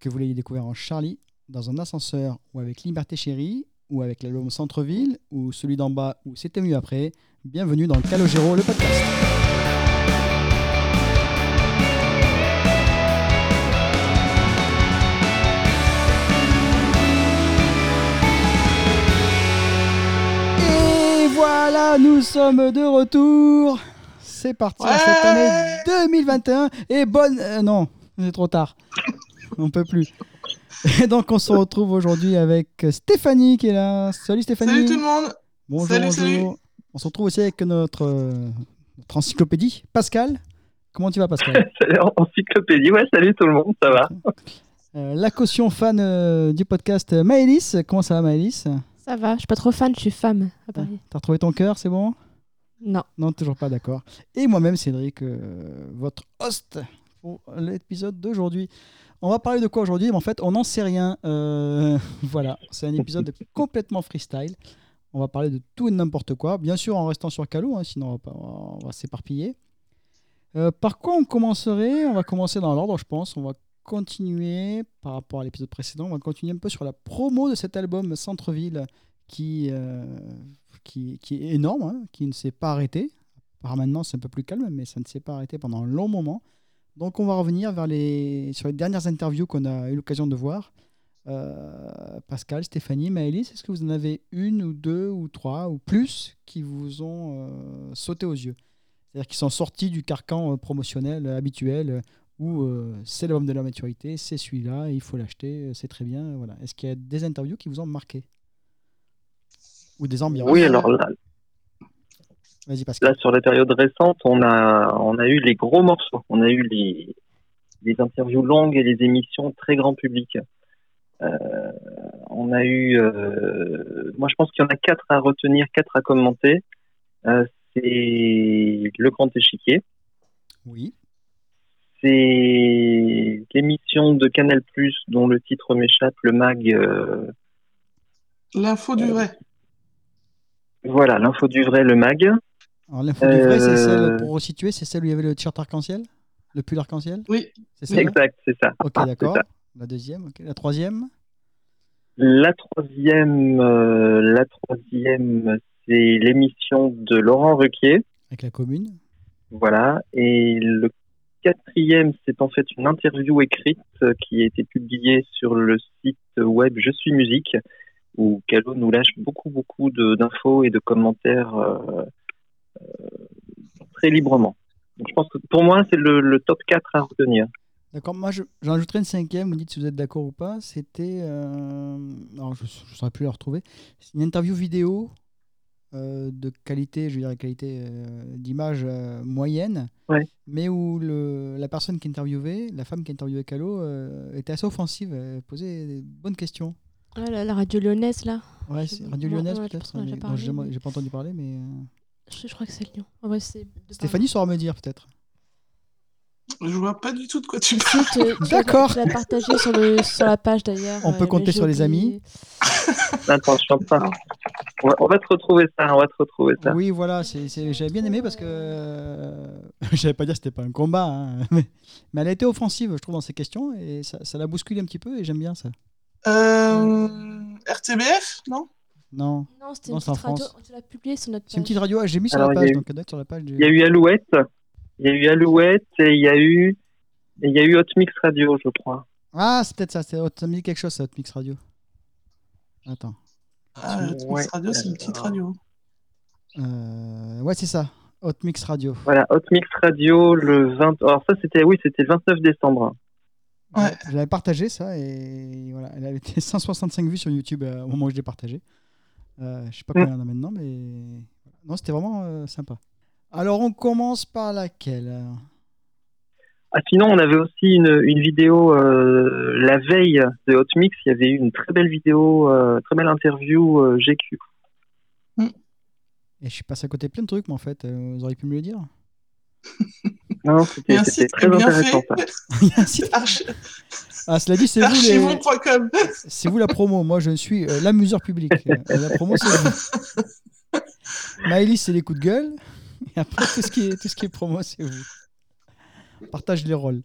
que vous l'ayez découvert en Charlie, dans un ascenseur ou avec Liberté Chérie, ou avec l'album Centre-Ville, ou celui d'en bas, ou C'était mieux après, bienvenue dans le Calogero, le podcast. Et voilà, nous sommes de retour. C'est parti en cette année 2021. Et bonne. euh, non, c'est trop tard. On peut plus. Et donc, on se retrouve aujourd'hui avec Stéphanie qui est là. Salut Stéphanie. Salut tout le monde Bonjour, Salut, bonjour. salut. On se retrouve aussi avec notre, euh, notre encyclopédie, Pascal. Comment tu vas, Pascal Encyclopédie, ouais, salut tout le monde, ça va Euh, La caution fan euh, du podcast, Maëlys. Comment ça va, Maëlys? Ça va, je suis pas trop fan, je suis femme à Paris. T'as retrouvé ton cœur, c'est bon? Non. Non, toujours pas, d'accord. Et moi-même, Cédric, euh, votre host pour l'épisode d'aujourd'hui. On va parler de quoi aujourd'hui En fait, on n'en sait rien. Euh, voilà, c'est un épisode complètement freestyle. On va parler de tout et n'importe quoi. Bien sûr, en restant sur Calo, hein, sinon on va, s'éparpiller. Euh, par quoi on commencerait? On va commencer dans l'ordre, je pense. On va continuer par rapport à l'épisode précédent. On va continuer un peu sur la promo de cet album Centre-Ville qui, euh, qui, qui est énorme, hein, qui ne s'est pas arrêté. Par maintenant, c'est un peu plus calme, mais ça ne s'est pas arrêté pendant un long moment. Donc, on va revenir vers les, sur les dernières interviews qu'on a eu l'occasion de voir. Euh, Pascal, Stéphanie, Maëlys, est-ce que vous en avez une ou deux ou trois ou plus qui vous ont euh, sauté aux yeux? C'est-à-dire qui sont sortis du carcan euh, promotionnel habituel où c'est l'album de la maturité, c'est celui-là, il faut l'acheter, c'est très bien. Voilà. Est-ce qu'il y a des interviews qui vous ont marqué? Ou des ambiances? Oui, alors là. Là, sur la période récente, on a, on a eu les gros morceaux, on a eu les, les interviews longues et les émissions très grand public. Euh, on a eu, euh, moi je pense qu'il y en a quatre à retenir, quatre à commenter. Euh, c'est Le Grand Échiquier, Oui. c'est l'émission de Canal+, dont le titre m'échappe, le mag, euh, L'info du vrai. voilà, l'info du vrai, le mag. Alors, l'info du vrai, c'est Euh, celle, pour resituer, c'est celle où il y avait le t-shirt arc-en-ciel? Le pull arc-en-ciel? Oui. C'est ça Exact, c'est ça. Ok, C'est d'accord. La deuxième, ok. La troisième? La troisième, euh, la troisième, c'est l'émission de Laurent Ruquier, avec la commune. voilà. Et le quatrième, c'est en fait une interview écrite euh, qui a été publiée sur le site web Je suis musique, où Calo nous lâche beaucoup, beaucoup de- d'infos et de commentaires euh, euh, très librement. Donc, je pense que pour moi, c'est le, le top 4 à retenir. D'accord, moi je- j'en ajouterai une cinquième, vous dites si vous êtes d'accord ou pas. C'était. euh, Alors je ne saurais plus la retrouver. C'est une interview vidéo euh, de qualité, je veux dire, qualité euh, d'image euh, moyenne, Ouais. mais où le, la personne qui interviewait, la femme qui interviewait Calo, euh, était assez offensive, elle posait des bonnes questions. Ah, la, la radio lyonnaise, là. Ouais, Radio Lyonnaise ouais, peut-être. non, j'ai pas entendu parler, mais. Je, je crois que c'est Lyon. Ouais, c'est de Stéphanie saura me dire peut-être. Je vois pas du tout de quoi tu parles. Tu- tu l'as- D'accord. Tu l'as partagé sur, le, sur la page d'ailleurs. On peut euh, compter j'ai sur les oublié. Attends, je suis en train- On va, on va te retrouver ça, on va te retrouver ça. Oui, voilà, c'est, c'est- j'avais bien aimé parce que. euh, J'allais pas dire que c'était pas un combat, hein, mais, mais elle a été offensive, je trouve, dans ses questions et ça, ça l'a bousculé un petit peu et j'aime bien ça. Euh, RTBF, non? Non, Non, c'était une petite radio. Tu l'as publié sur notre page. c'est une petite radio, ah, j'ai mis sur Alors, la il y a page, eu- donc elle doit être sur la page. du- Il y a eu Alouette, il y a eu Alouette et il y a eu, et il y a eu Hot Mix Radio, je crois. Ah, c'est peut-être ça, c'est, me dit quelque chose, Hot Mix Radio. Attends. Ah, Hot Mix Ouais, Radio, c'est une petite radio. Euh, ouais, c'est ça, Hot Mix Radio. Voilà, Hot Mix Radio le 20. Alors ça c'était oui, c'était le 29 décembre. Ouais. Je l'avais partagé ça et voilà, elle avait été 165 vues sur YouTube euh, au moment où je l'ai partagé. Euh, je sais pas Mm. combien il y en a maintenant, mais non, c'était vraiment euh, sympa. Alors on commence par laquelle euh Ah sinon on avait aussi une, une vidéo euh, la veille de Hot Mix, il y avait eu une très belle vidéo, très belle interview GQ. Et je suis passé à côté de plein de trucs, mais en fait, vous auriez pu me le dire. Non, c'était très bien intéressant fait. ça. Il y a un site- Archi- ah, cela dit, c'est vous, les... Vous la promo. Moi, je suis euh, l'amuseur public. Euh, la promo, c'est vous. Maëlys, c'est les coups de gueule. Et après, tout ce qui est, tout ce qui est promo, c'est vous. Partage les rôles.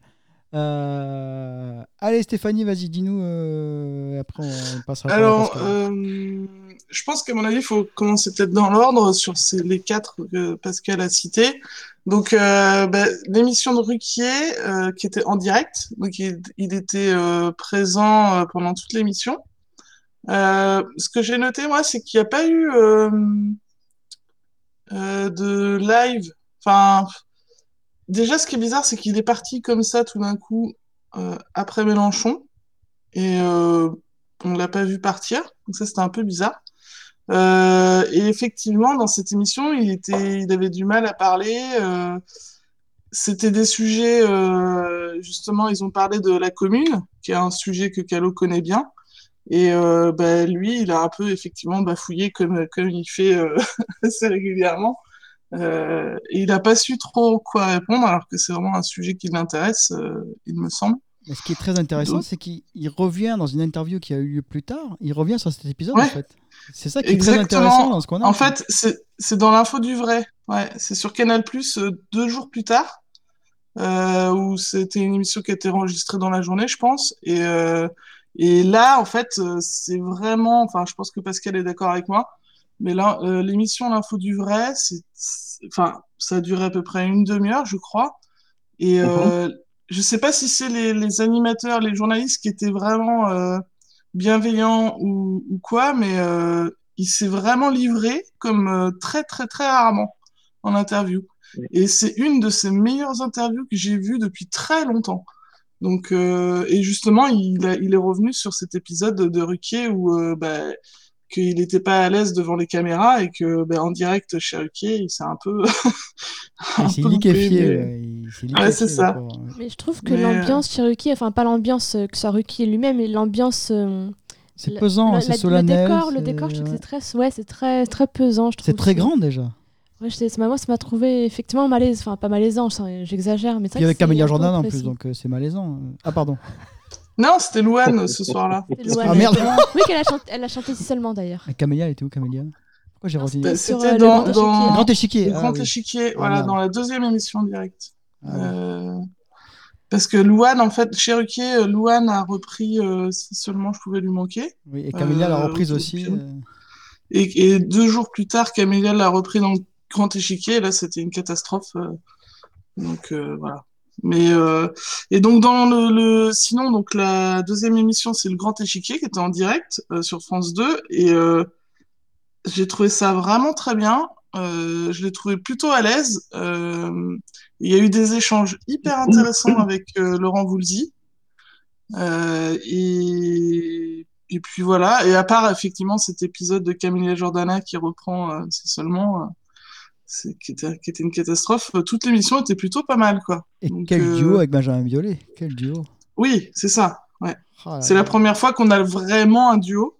Euh, Allez, Stéphanie, vas-y, dis-nous. euh, après, on passera. Alors, euh, je pense qu'à mon avis, il faut commencer peut-être dans l'ordre sur ces, les quatre que Pascal a cités. Donc, euh, bah, l'émission de Ruquier, euh, qui était en direct, donc il, il était présent pendant toute l'émission. Ce que j'ai noté, moi, c'est qu'il n'y a pas eu de live. Enfin, déjà, ce qui est bizarre, c'est qu'il est parti comme ça tout d'un coup euh, après Mélenchon. Et euh, on l'a pas vu partir, donc ça c'était un peu bizarre. Euh, et effectivement, dans cette émission, il avait du mal à parler. c'était des sujets, justement, ils ont parlé de la commune, qui est un sujet que Calo connaît bien. Et bah, lui, il a un peu effectivement bafouillé comme, il fait assez régulièrement. Euh, et il n'a pas su trop quoi répondre, alors que c'est vraiment un sujet qui l'intéresse, euh, il me semble. Ce qui est très intéressant, c'est qu'il il revient dans une interview qui a eu lieu plus tard. Il revient sur cet épisode, Ouais. en fait. C'est ça qui est très intéressant dans ce qu'on a. En fait, c'est c'est dans l'info du vrai. Ouais, c'est sur Canal Plus deux jours plus tard, euh, où c'était une émission qui a été enregistrée dans la journée, je pense. Et, euh, et là, en fait, euh, c'est vraiment. Enfin, je pense que Pascal est d'accord avec moi. Mais là, euh, l'émission L'info du vrai, c'est, enfin, ça a duré à peu près une demi-heure, je crois. Et euh, je sais pas si c'est les, les animateurs, les journalistes qui étaient vraiment euh, bienveillants ou, ou quoi, mais il s'est vraiment livré comme très très très rarement en interview. Et c'est une de ses meilleures interviews que j'ai vues depuis très longtemps. Donc euh, et justement, il, a- il est revenu sur cet épisode de, de Ruquier où euh, bah, qu'il n'était pas à l'aise devant les caméras et que bah, en direct chez Ruquier, il s'est un peu un Il s'est peu loupé, liquéfié. mais- il Ouais, c'est ça. Mais je trouve que Mais, euh, l'ambiance chez Ruki, enfin pas l'ambiance euh, que soit Ruki lui-même, mais l'ambiance. euh, C'est pesant, le- c'est solennel. Le décor, le c'est- décor, je trouve que c'est très, ouais, c'est très, très pesant. je trouve. C'est très grand déjà. Ouais, ça moi, ça m'a trouvé effectivement malaise, enfin pas malaisant, ça, j'exagère, mais vrai avec que c'est Camélia Jordan en plus, donc c'est malaisant. Ah, pardon. Non, c'était Louane ce soir-là. Ah, merde. Oui, qu'elle a chanté, elle a chanté seulement d'ailleurs. Camélia, elle était où, Camélia? Pourquoi j'ai Non, retenu C'était euh, le dans, Grand dans Grand échiquier. le ah, Grand oui. Échiquier, Ah, voilà, dans la deuxième émission directe. Ah, ouais. Euh, parce que Louane, en fait, chez Ruquier, euh, Louane a repris euh, Si seulement je pouvais lui manquer. Oui, et Camélia l'a Euh, reprise au aussi. euh, Et, et deux jours plus tard, Camélia l'a repris dans le Grand Échiquier. Et là, c'était une catastrophe. euh, donc euh, voilà. Mais euh, et donc dans le, le sinon donc la deuxième émission c'est le Grand Échiquier qui était en direct euh, sur France 2 et euh, j'ai trouvé ça vraiment très bien. Je l'ai trouvé plutôt à l'aise. Il y a eu des échanges hyper intéressants avec Laurent Voulzy. Et, et puis voilà. Et à part effectivement cet épisode de Camille Jordana qui reprend c'est seulement qui, était, qui était une catastrophe, toute l'émission était plutôt pas mal quoi. Et Donc, quel euh, duo avec Benjamin Biolay Quel duo Oui, c'est ça. Ouais. Ah, C'est la première fois qu'on a vraiment un duo.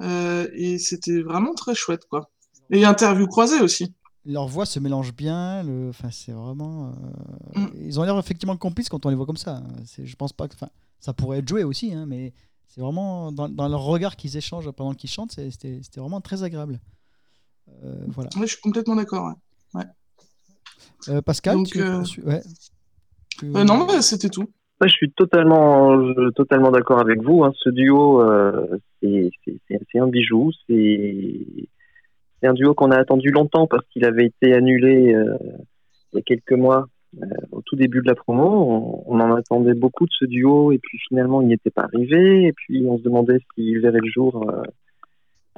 Euh, et c'était vraiment très chouette, quoi. Et interview croisée aussi. Leur voix se mélange bien. Le... Enfin, c'est vraiment. euh, Mm. Ils ont l'air effectivement complices quand on les voit comme ça. Je pense pas que. Enfin, ça pourrait être joué aussi, hein, mais c'est vraiment dans, dans leur regard qu'ils échangent pendant qu'ils chantent, c'était vraiment très agréable. Euh, voilà. Ouais, je suis complètement d'accord. ouais. Euh, Pascal, Donc, tu euh. Tu- Euh, non, c'était tout. Ouais, je suis totalement, totalement d'accord avec vous. Hein. Ce duo, euh, c'est un bijou. C'est c'est un duo qu'on a attendu longtemps parce qu'il avait été annulé euh, il y a quelques mois euh, au tout début de la promo. On, on en attendait beaucoup de ce duo et puis finalement il n'y était pas arrivé. Et puis on se demandait s'il verrait le jour euh,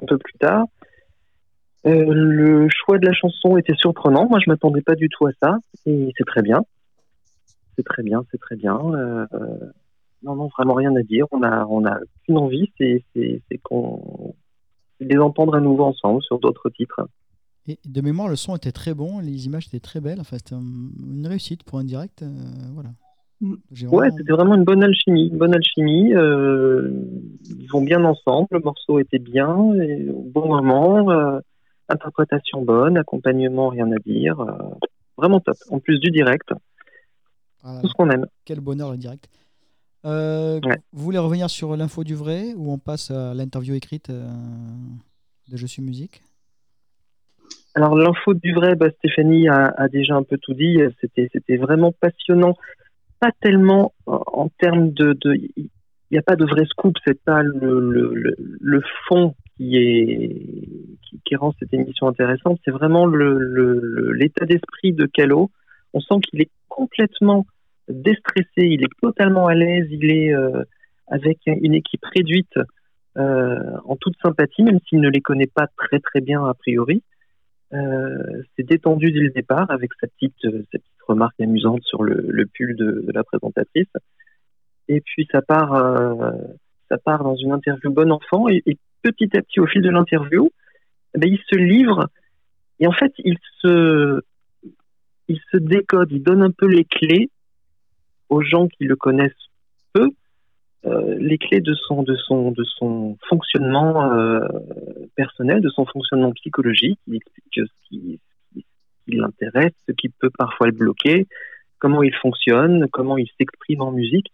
un peu plus tard. Euh, le choix de la chanson était surprenant. Moi, je m'attendais pas du tout à ça et c'est très bien. C'est très bien, c'est très bien. Euh, euh, non, non, vraiment rien à dire. On a, on a qu'une envie, c'est, c'est, c'est qu'on, les entendre à nouveau ensemble sur d'autres titres. Et de mémoire, le son était très bon, les images étaient très belles. Enfin, c'était un- une réussite pour un direct. euh, voilà. Ouais, c'était vraiment une bonne alchimie, une bonne alchimie. ils vont bien ensemble. Le morceau était bien, et au bon moment. Interprétation bonne, accompagnement rien à dire. euh, vraiment top. En plus du direct, tout ce qu'on aime. Quel bonheur le direct. Euh, Ouais. Vous voulez revenir sur l'info du vrai ou on passe à l'interview écrite euh, de Je suis musique? Alors l'info du vrai, bah, Stéphanie a, a déjà un peu tout dit. C'était, c'était vraiment passionnant pas tellement en termes de, il n'y a pas de vrai scoop, c'est pas le, fond qui rend cette émission intéressante, c'est vraiment l'état d'esprit de Calo. On sent qu'il est complètement déstressé, il est totalement à l'aise, il est euh, avec une équipe réduite euh, en toute sympathie, même s'il ne les connaît pas très très bien a priori. Euh, c'est détendu dès le départ avec sa petite, petite remarque amusante sur le, pull de, la présentatrice. Et puis ça part, euh, ça part dans une interview bon enfant et, et petit à petit au fil de l'interview, eh ben, il se livre et en fait il se, il se décode, il donne un peu les clés aux gens qui le connaissent peu euh, les clés de son de son de son fonctionnement euh, personnel, de son fonctionnement psychologique. Il explique ce qui l'intéresse, ce qui peut parfois le bloquer, comment il fonctionne, comment il s'exprime en musique.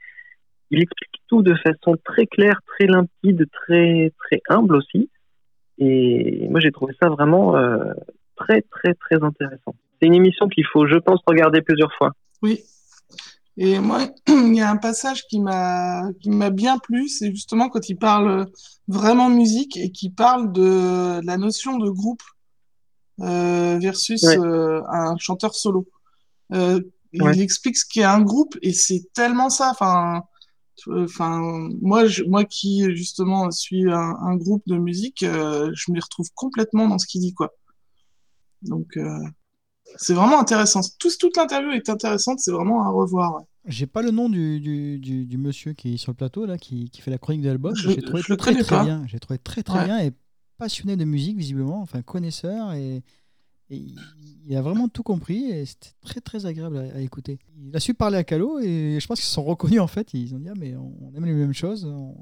Il explique tout de façon très claire, très limpide, très très humble aussi. Et moi j'ai trouvé ça vraiment euh, très très très intéressant. C'est une émission qu'il faut, je pense, regarder plusieurs fois. Oui, et moi, il y a un passage qui m'a qui m'a bien plu, c'est justement quand il parle vraiment musique et qui parle de la notion de groupe euh, versus Ouais. euh, un chanteur solo. Ouais. Il explique ce qu'est un groupe et c'est tellement ça. Enfin, enfin, moi, je, moi qui justement suis un, un groupe de musique, euh, je m'y retrouve complètement dans ce qu'il dit, quoi. Donc, euh, c'est vraiment intéressant. Tout, toute l'interview est intéressante, c'est vraiment à revoir. ouais. J'ai pas le nom du, du, du, du monsieur qui est sur le plateau là, qui, qui fait la chronique de l'album. Je- J'ai trouvé je très très bien. J'ai trouvé très très Ouais. bien et passionné de musique visiblement, enfin connaisseur et, et il- a vraiment tout compris et c'était très très agréable à, à écouter. Il a su parler à Calo et je pense qu'ils se sont reconnus en fait. Ils ont dit ah mais on aime les mêmes choses, on,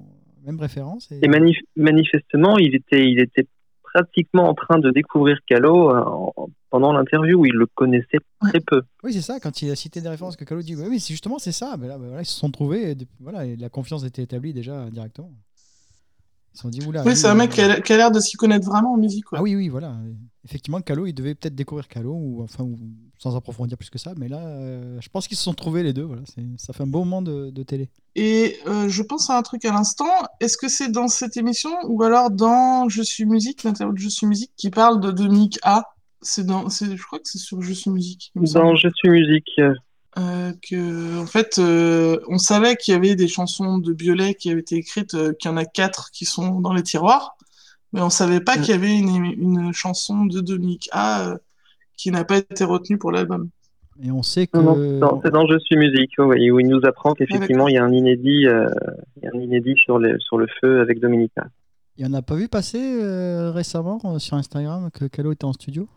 même référence. Et, Et manif- manifestement, il était, il était pratiquement en train de découvrir Calo euh, en- pendant l'interview où il le connaissait très peu. Oui c'est ça. Quand il a cité des références que Calo dit oui, oui c'est justement c'est ça. Ben là, ben voilà, ils se sont trouvés et, voilà et la confiance était établie déjà directement. Ils se sont dit oula. Oui, c'est un euh, mec qui a, qui a l'air de s'y connaître vraiment en musique, quoi. Ah oui, oui, voilà. Effectivement, Calo, il devait peut-être découvrir Calo, ou enfin, ou, sans approfondir plus que ça, mais là, euh, je pense qu'ils se sont trouvés les deux. Voilà, ça fait un beau moment de, de télé. Et euh, je pense à un truc à l'instant. Est-ce que c'est dans cette émission ou alors dans Je suis musique, l'interview de Je suis musique qui parle de Dominique A? C'est dans, c'est, je crois que c'est sur Je suis musique. Dans Je suis musique, euh, que en fait, euh, on savait qu'il y avait des chansons de Biolay qui avaient été écrites, euh, qu'il y en a quatre qui sont dans les tiroirs, mais on savait pas Mm. qu'il y avait une, une chanson de Dominique A euh, qui n'a pas été retenue pour l'album. Et on sait que. non, non, dans- c'est dans Je suis musique, oui, où il nous apprend qu'effectivement d'accord. il y a un inédit, euh, il y a un inédit sur le, sur le feu avec Dominica. Il n'y en a pas vu passer euh, récemment euh, sur Instagram que Calo était en studio?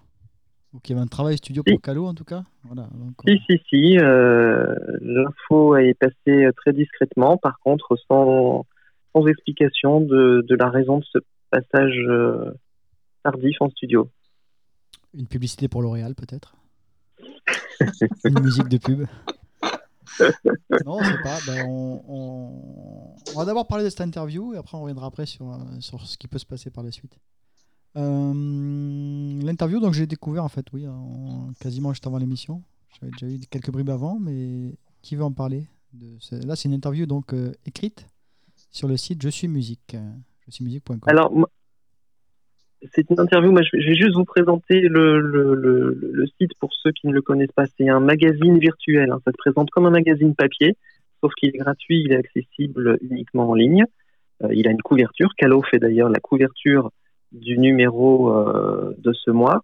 Ou qu'il y avait un travail studio Si. pour Calo en tout cas voilà, donc, Si, si, si, euh, l'info est passée très discrètement, par contre sans, sans explication de, de la raison de ce passage euh, tardif en studio. Une publicité pour L'Oréal peut-être Une musique de pub Non, c'est pas. Ben, on, on- on va d'abord parler de cette interview et après on reviendra après sur, euh, sur ce qui peut se passer par la suite. Euh, L'interview, donc j'ai découvert en fait, oui, en- quasiment juste avant l'émission. J'avais déjà eu quelques bribes avant, mais qui veut en parler Là, c'est une interview donc euh, écrite sur le site Je suis musique. Je suis musique.com. Alors, c'est une interview, moi je vais juste vous présenter le, le, le, le site pour ceux qui ne le connaissent pas. C'est un magazine virtuel, hein. ça se présente comme un magazine papier, sauf qu'il est gratuit, il est accessible uniquement en ligne. Euh, il a une couverture, Calo fait d'ailleurs la couverture du numéro euh, de ce mois.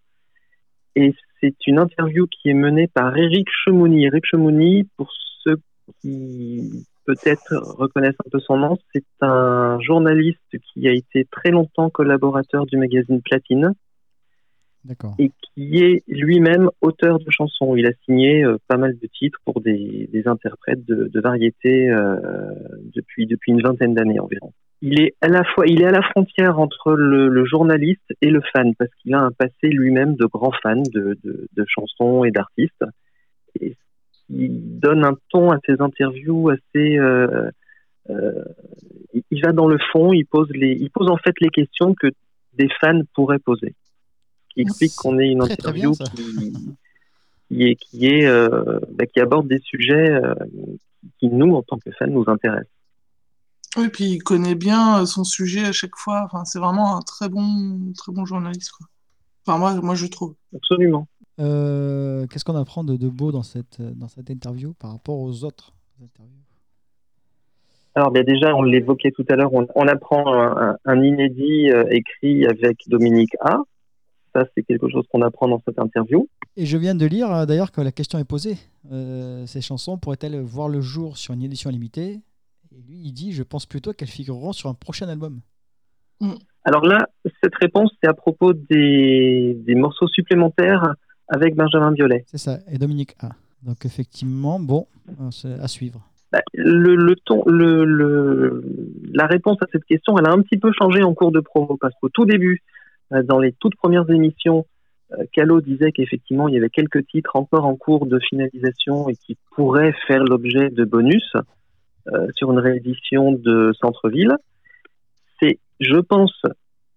Et c'est une interview qui est menée par Eric Chemouni. Eric Chemouni, pour ceux qui peut-être reconnaissent un peu son nom, c'est un journaliste qui a été très longtemps collaborateur du magazine Platine D'accord. et qui est lui-même auteur de chansons. Il a signé euh, pas mal de titres pour des, des interprètes de, de variété euh, depuis, depuis une vingtaine d'années environ. Il est à la fois, il est à la frontière entre le, le journaliste et le fan parce qu'il a un passé lui-même de grand fan de, de, de chansons et d'artistes. Et il donne un ton à ses interviews assez. Euh, euh, il- va dans le fond, il pose les, il pose en fait les questions que des fans pourraient poser. Qui explique qu'on ait une Très, très bien, interview qui, qui est, qui est, euh, bah, qui aborde des sujets qui, nous, en tant que fans, nous intéresse. Oui, puis il connaît bien son sujet à chaque fois. Enfin, c'est vraiment un très bon, très bon journaliste. Quoi. Enfin, moi, moi, je trouve. Absolument. Qu'est-ce qu'on apprend de, de, beau dans cette, dans cette interview par rapport aux autres interviews? Alors bien déjà, on l'évoquait tout à l'heure, on, apprend un, inédit écrit avec Dominique A. Ça, c'est quelque chose qu'on apprend dans cette interview. Et je viens de lire euh, d'ailleurs que la question est posée. Euh, ces chansons pourraient-elles voir le jour sur une édition limitée? Et lui, il dit, je pense plutôt qu'elles figureront sur un prochain album. Mm. Alors là, cette réponse, c'est à propos des, des, morceaux supplémentaires avec Benjamin Biolay. C'est ça, et Dominique A. Donc effectivement, bon, euh, c'est à suivre. Bah, le, le, ton, le, le, la réponse à cette question, elle a un petit peu changé en cours de promo parce qu'au tout début, euh, dans les toutes premières émissions, euh, Calo disait qu'effectivement il y avait quelques titres encore en cours de finalisation et qui pourraient faire l'objet de bonus sur une réédition de Centre-ville. C'est, je pense,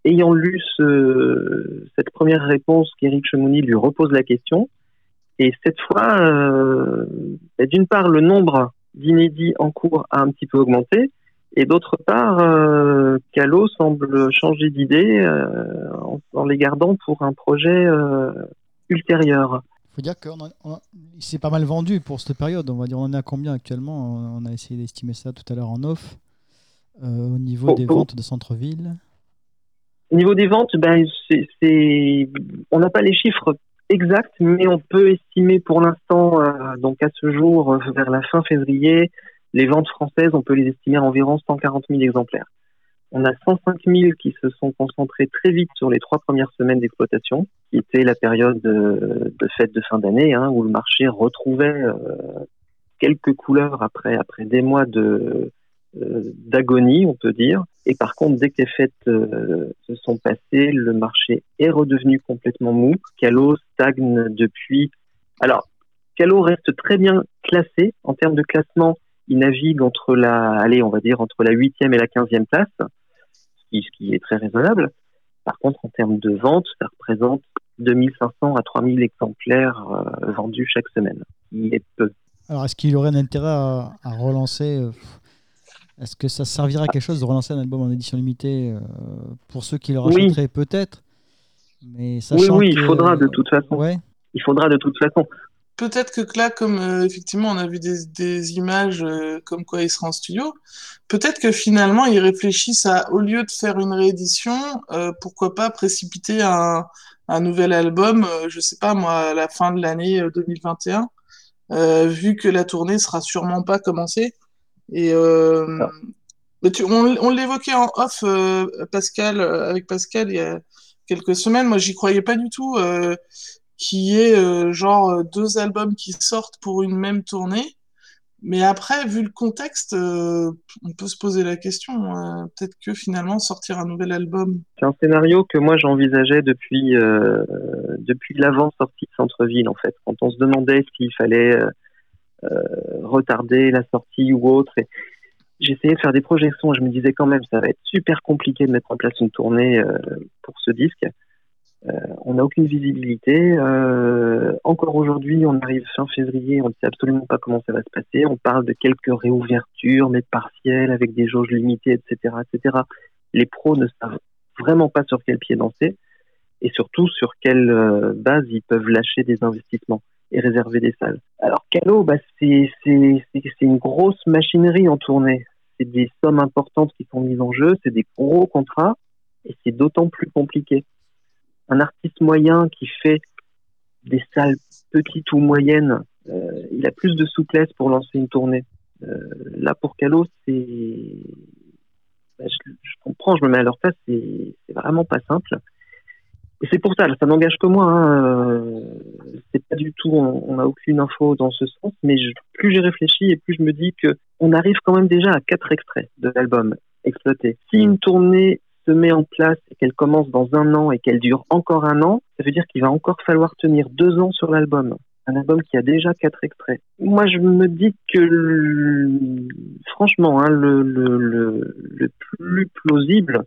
ayant lu ce, cette première réponse qu'Éric Chemouni lui repose la question. Et cette fois, euh, d'une part, le nombre d'inédits en cours a un petit peu augmenté, et d'autre part, euh, semble changer d'idée euh, en, les gardant pour un projet euh, ultérieur. Il faut dire qu'il s'est pas mal vendu pour cette période. On va dire, on en est à combien actuellement? On a essayé d'estimer ça tout à l'heure en off. au niveau des ventes de centre-ville Au niveau des ventes, ben, c'est, on n'a pas les chiffres exacts, mais on peut estimer pour l'instant, donc à ce jour, vers la fin février, les ventes françaises, on peut les estimer à environ 140 000 exemplaires. On a 105 000 qui se sont concentrés très vite sur les trois premières semaines d'exploitation, qui était la période de, fête de fin d'année, hein, où le marché retrouvait euh, quelques couleurs après, après des mois de, euh, d'agonie, on peut dire. Et par contre, dès que les fêtes euh, se sont passées, le marché est redevenu complètement mou. Calo stagne depuis. Alors, Calo reste très bien classé en termes de classement il navigue entre la, allez, on va dire entre la huitième et la quinzième place, ce qui, ce qui est très raisonnable. Par contre, en termes de vente, ça représente 2500 à 3000 exemplaires euh, vendus chaque semaine, Il est peu. Alors, est-ce qu'il aurait un intérêt à, relancer euh, Est-ce que ça servirait à quelque chose de relancer un album en édition limitée euh, pour ceux qui le rachèteraient Peut-être? Mais oui, oui, il faudra de toute façon. Ouais. Il faudra de toute façon peut-être que là, comme euh, effectivement on a vu des, images euh, comme quoi il sera en studio, peut-être que finalement ils réfléchissent à, au lieu de faire une réédition, euh, pourquoi pas précipiter un, nouvel album, je sais pas moi, à la fin de l'année 2021, vu que la tournée sera sûrement pas commencée. Et on, on l'évoquait en off, Pascal, avec Pascal il y a quelques semaines. Moi, j'y croyais pas du tout qui est euh, genre euh, deux albums qui sortent pour une même tournée. Mais après, vu le contexte, euh, on peut se poser la question, peut-être que finalement sortir un nouvel album. C'est un scénario que moi j'envisageais depuis depuis l'avant-sortie de Centre-ville en fait, quand on se demandait s'il fallait retarder la sortie ou autre. J'essayais de faire des projections je me disais quand même ça va être super compliqué de mettre en place une tournée pour ce disque. Euh, on n'a aucune visibilité. Euh, encore aujourd'hui, on arrive fin février, on ne sait absolument pas comment ça va se passer. On parle de quelques réouvertures, mais partielles, avec des jauges limitées, etc., etc. Les pros ne savent vraiment pas sur quel pied danser et surtout sur quelle euh, base ils peuvent lâcher des investissements et réserver des salles. Alors Calo, bah, c'est une grosse machinerie en tournée. C'est des sommes importantes qui sont mises en jeu, c'est des gros contrats et c'est d'autant plus compliqué un artiste moyen qui fait des salles petites ou moyennes, euh, il a plus de souplesse pour lancer une tournée. Euh, là, pour Calo, c'est. Bah, je, comprends, je me mets à leur place, c'est vraiment pas simple. Et c'est pour ça, ça n'engage que moi. Hein, euh, c'est pas du tout, on n'a aucune info dans ce sens, mais plus j'ai réfléchi et plus je me dis que on arrive quand même déjà à quatre extraits de l'album exploité. Si une tournée se met en place et qu'elle commence dans un an et qu'elle dure encore un an, ça veut dire qu'il va encore falloir tenir deux ans sur l'album. Un album qui a déjà quatre extraits. Moi, je me dis que, franchement, hein, le, plus plausible,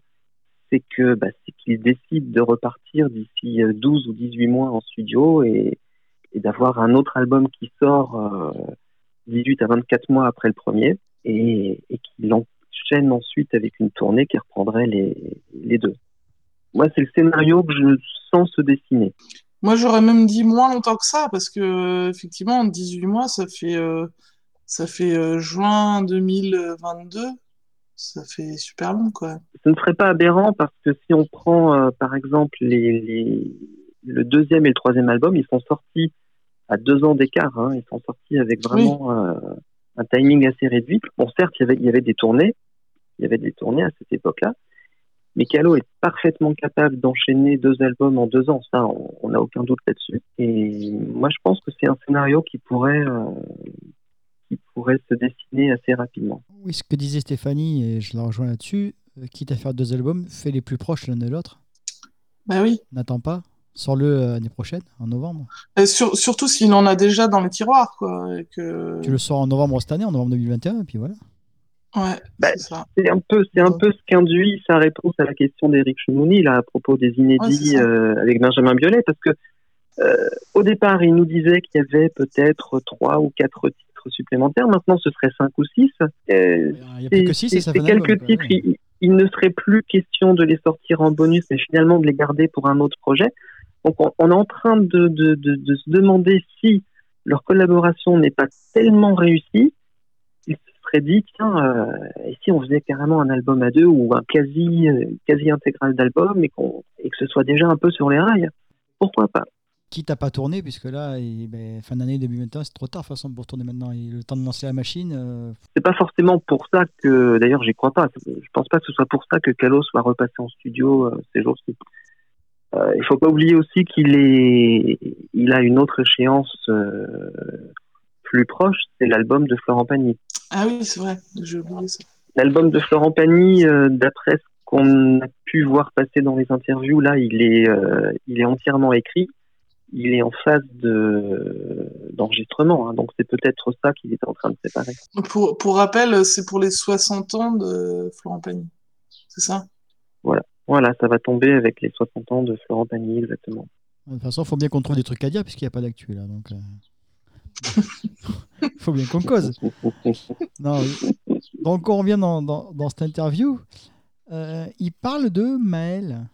c'est que bah, c'est qu'il décide de repartir d'ici 12 euh, ou 18 mois en studio et, d'avoir un autre album qui sort euh, 18 à 24 mois après le premier, et, et qu'il enchaîne ensuite avec une tournée qui reprendrait les, les deux. Moi, c'est le scénario que je sens se dessiner. Moi, j'aurais même dit moins longtemps que ça, parce que effectivement, 18 mois, ça fait, euh, ça fait euh, juin 2022. Ça fait super long, quoi. Ce ne serait pas aberrant parce que si on prend, euh, par exemple, les, les, le deuxième et le troisième album, ils sont sortis à deux ans d'écart. Hein. Ils sont sortis avec vraiment euh, un timing assez réduit. Bon, certes, il y avait, il y avait des tournées. Il y avait des tournées à cette époque-là. Mais Calo est parfaitement capable d'enchaîner deux albums en deux ans. Ça, on n'a aucun doute là-dessus. Et moi, je pense que c'est un scénario qui pourrait, euh, qui pourrait se dessiner assez rapidement. Oui, ce que disait Stéphanie, et je la rejoins là-dessus, euh, quitte à faire deux albums, fais les plus proches l'un de l'autre. Bah oui. N'attends pas. Sors-le euh, l'année prochaine, en novembre. Et sur- surtout s'il en a déjà dans les tiroirs, quoi. Et que... Tu le sors en novembre cette année, en novembre 2021, et puis voilà. Ouais, Bah, c'est un peu, c'est un peu ce qu'induit sa réponse à la question d'Éric Chemouni là à propos des inédits euh, avec Benjamin Biolay, parce que euh, au départ il nous disait qu'il y avait peut-être trois ou quatre titres supplémentaires. Maintenant ce serait cinq ou six. Euh, Il n'y a plus que 6 c'est- et ça c'est fait un album, quelques titres. Ouais. Il, il ne serait plus question de les sortir en bonus, mais finalement de les garder pour un autre projet. Donc on, on est en train de, de, de, de se demander si leur collaboration n'est pas tellement réussie. Serait dit tiens, euh, et si on faisait carrément un album à deux ou un quasi euh, quasi intégral d'album et, qu'on et que ce soit déjà un peu sur les rails. Pourquoi pas? Quitte à pas tourner, puisque là, il- ben, fin d'année 2021, c'est trop tard de toute façon pour tourner maintenant. Il le temps de lancer la machine. euh, c'est pas forcément pour ça que, d'ailleurs, j'y crois pas. Je pense pas que ce soit pour ça que Kalos soit repassé en studio euh, ces jours-ci. Euh, il faut pas oublier aussi qu'il est, il a une autre échéance plus proche, c'est l'album de Florent Pagny. Ah oui, c'est vrai. J'ai oublié ça. L'album de Florent Pagny, euh, d'après ce qu'on a pu voir passer dans les interviews, là, il est, euh, il est entièrement écrit. Il est en phase de d'enregistrement, hein, donc c'est peut-être ça qu'il était en train de préparer. Pour, pour rappel, c'est pour les 60 ans de Florent Pagny. C'est ça? Voilà, ça va tomber avec les 60 ans de Florent Pagny, exactement. de toute façon, il faut bien qu'on trouve des trucs à dire, puisqu'il n'y a pas d'actu là. Donc, il faut bien qu'on cause. Non. Donc, on revient dans, dans, dans cette interview. Euh, il parle de Maël.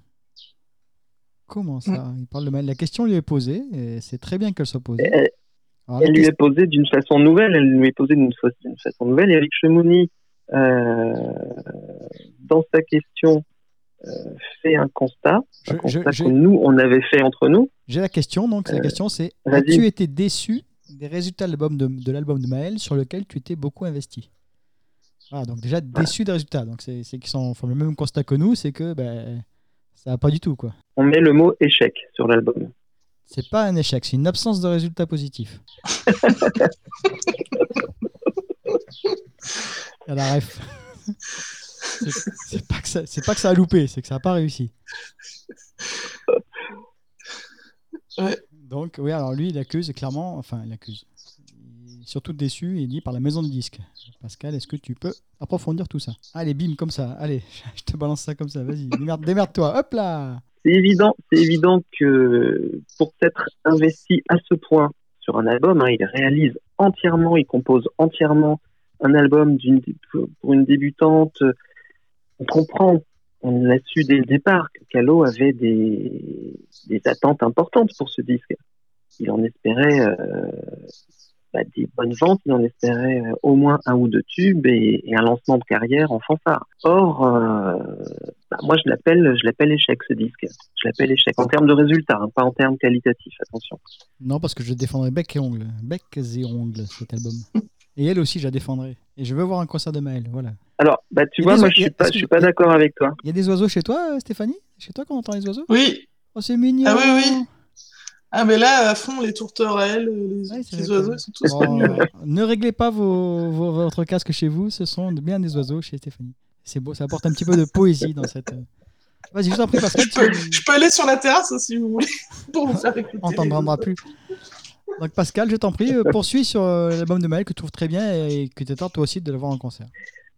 Comment ça? Il parle de Maël. La question lui est posée, et c'est très bien qu'elle soit posée. Elle, Alors, la elle lui question- est posée d'une façon nouvelle, elle lui est posée d'une fa- d'une façon nouvelle. Eric Chemouni, euh, dans sa question, euh, fait un constat, Je- un constat je- que nous, on avait fait entre nous. J'ai la question, donc la question c'est as-tu été déçu des résultats de l'album de, de l'album de Maël sur lequel tu t'es beaucoup investi Voilà, donc déjà déçu des résultats. Donc c'est qu'ils sont- font le même constat que nous, c'est que ben, ça va pas du tout quoi. On met le mot échec sur l'album. C'est pas un échec, c'est une absence de résultats positifs. A la ref. C'est- pas, que ça- pas que ça a loupé, c'est que ça a pas réussi. Ouais. Donc, oui, alors lui, il accuse clairement, enfin, il accuse. Surtout déçu, il dit par la maison de disque. Pascal, est-ce que tu peux approfondir tout ça? Allez, bim, comme ça, allez, je te balance ça comme ça, vas-y, démerde- démerde-toi, hop là C'est évident, évident que pour s'être investi à ce point sur un album, hein, il réalise entièrement, il compose entièrement un album pour une débutante. On comprend, on a su dès le départ que Calo avait des, attentes importantes pour ce disque. Il en espérait euh, bah, des bonnes ventes, il en espérait euh, au moins un ou deux tubes et, et un lancement de carrière en fanfare. Or, euh, bah, moi, je l'appelle, je l'appelle échec ce disque. Je l'appelle échec en termes de résultats, hein, pas en termes qualitatifs. Attention. Non, parce que je défendrai bec et ongle. Bec et ongle, cet album. Et elle aussi, je la défendrai. Et je veux voir un concert de Maël, voilà. Alors, bah, tu vois, moi, je suis pas, je suis pas d'accord avec toi. Il y a des oiseaux chez toi, euh, Stéphanie? Chez toi qu'on entend les oiseaux? Oui. Oh, c'est mignon Ah oui, oui. Ah, mais là, à fond, les tourterelles, les Ouais, vrai oiseaux, ils sont tous Oh, connus. ouais. ne réglez pas vos, vos- votre casque chez vous, ce sont bien des oiseaux chez Stéphanie. C'est beau, ça apporte un petit peu de poésie dans cette. euh. Vas-y, je vous en prie, Pascal. Je peux, tu- je peux aller sur la terrasse hein, si vous voulez, pour vous faire écouter. On t'entendra plus. Donc, Pascal, je t'en prie, euh, poursuis sur euh, l'album de Maël que tu trouves très bien et que tu es toi aussi de le voir en concert.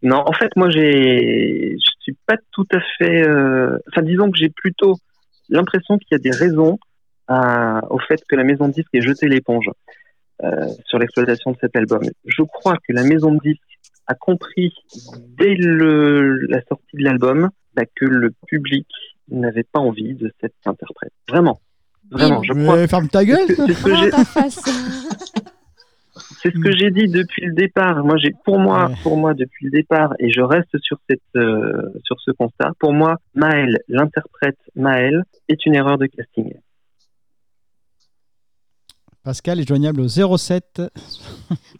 Non, en fait, moi, j'ai, je suis pas tout à fait. euh, Enfin, disons que j'ai plutôt l'impression qu'il y a des raisons à- au fait que la maison de disque ait jeté l'éponge. euh, sur l'exploitation de cet album. Je crois que la maison de disques a compris dès le, la sortie de l'album bah, que le public n'avait pas envie de cet interprète. Vraiment. Vraiment, je crois. Mais ferme ta gueule C'est ce que j'ai- ta face. c'est ce que j'ai dit depuis le départ. Moi, j'ai, pour moi, Ouais. pour moi, depuis le départ, et je reste sur cette, euh, sur ce constat. Pour moi, Maël, l'interprète Maël, est une erreur de casting. Pascal est joignable au 07.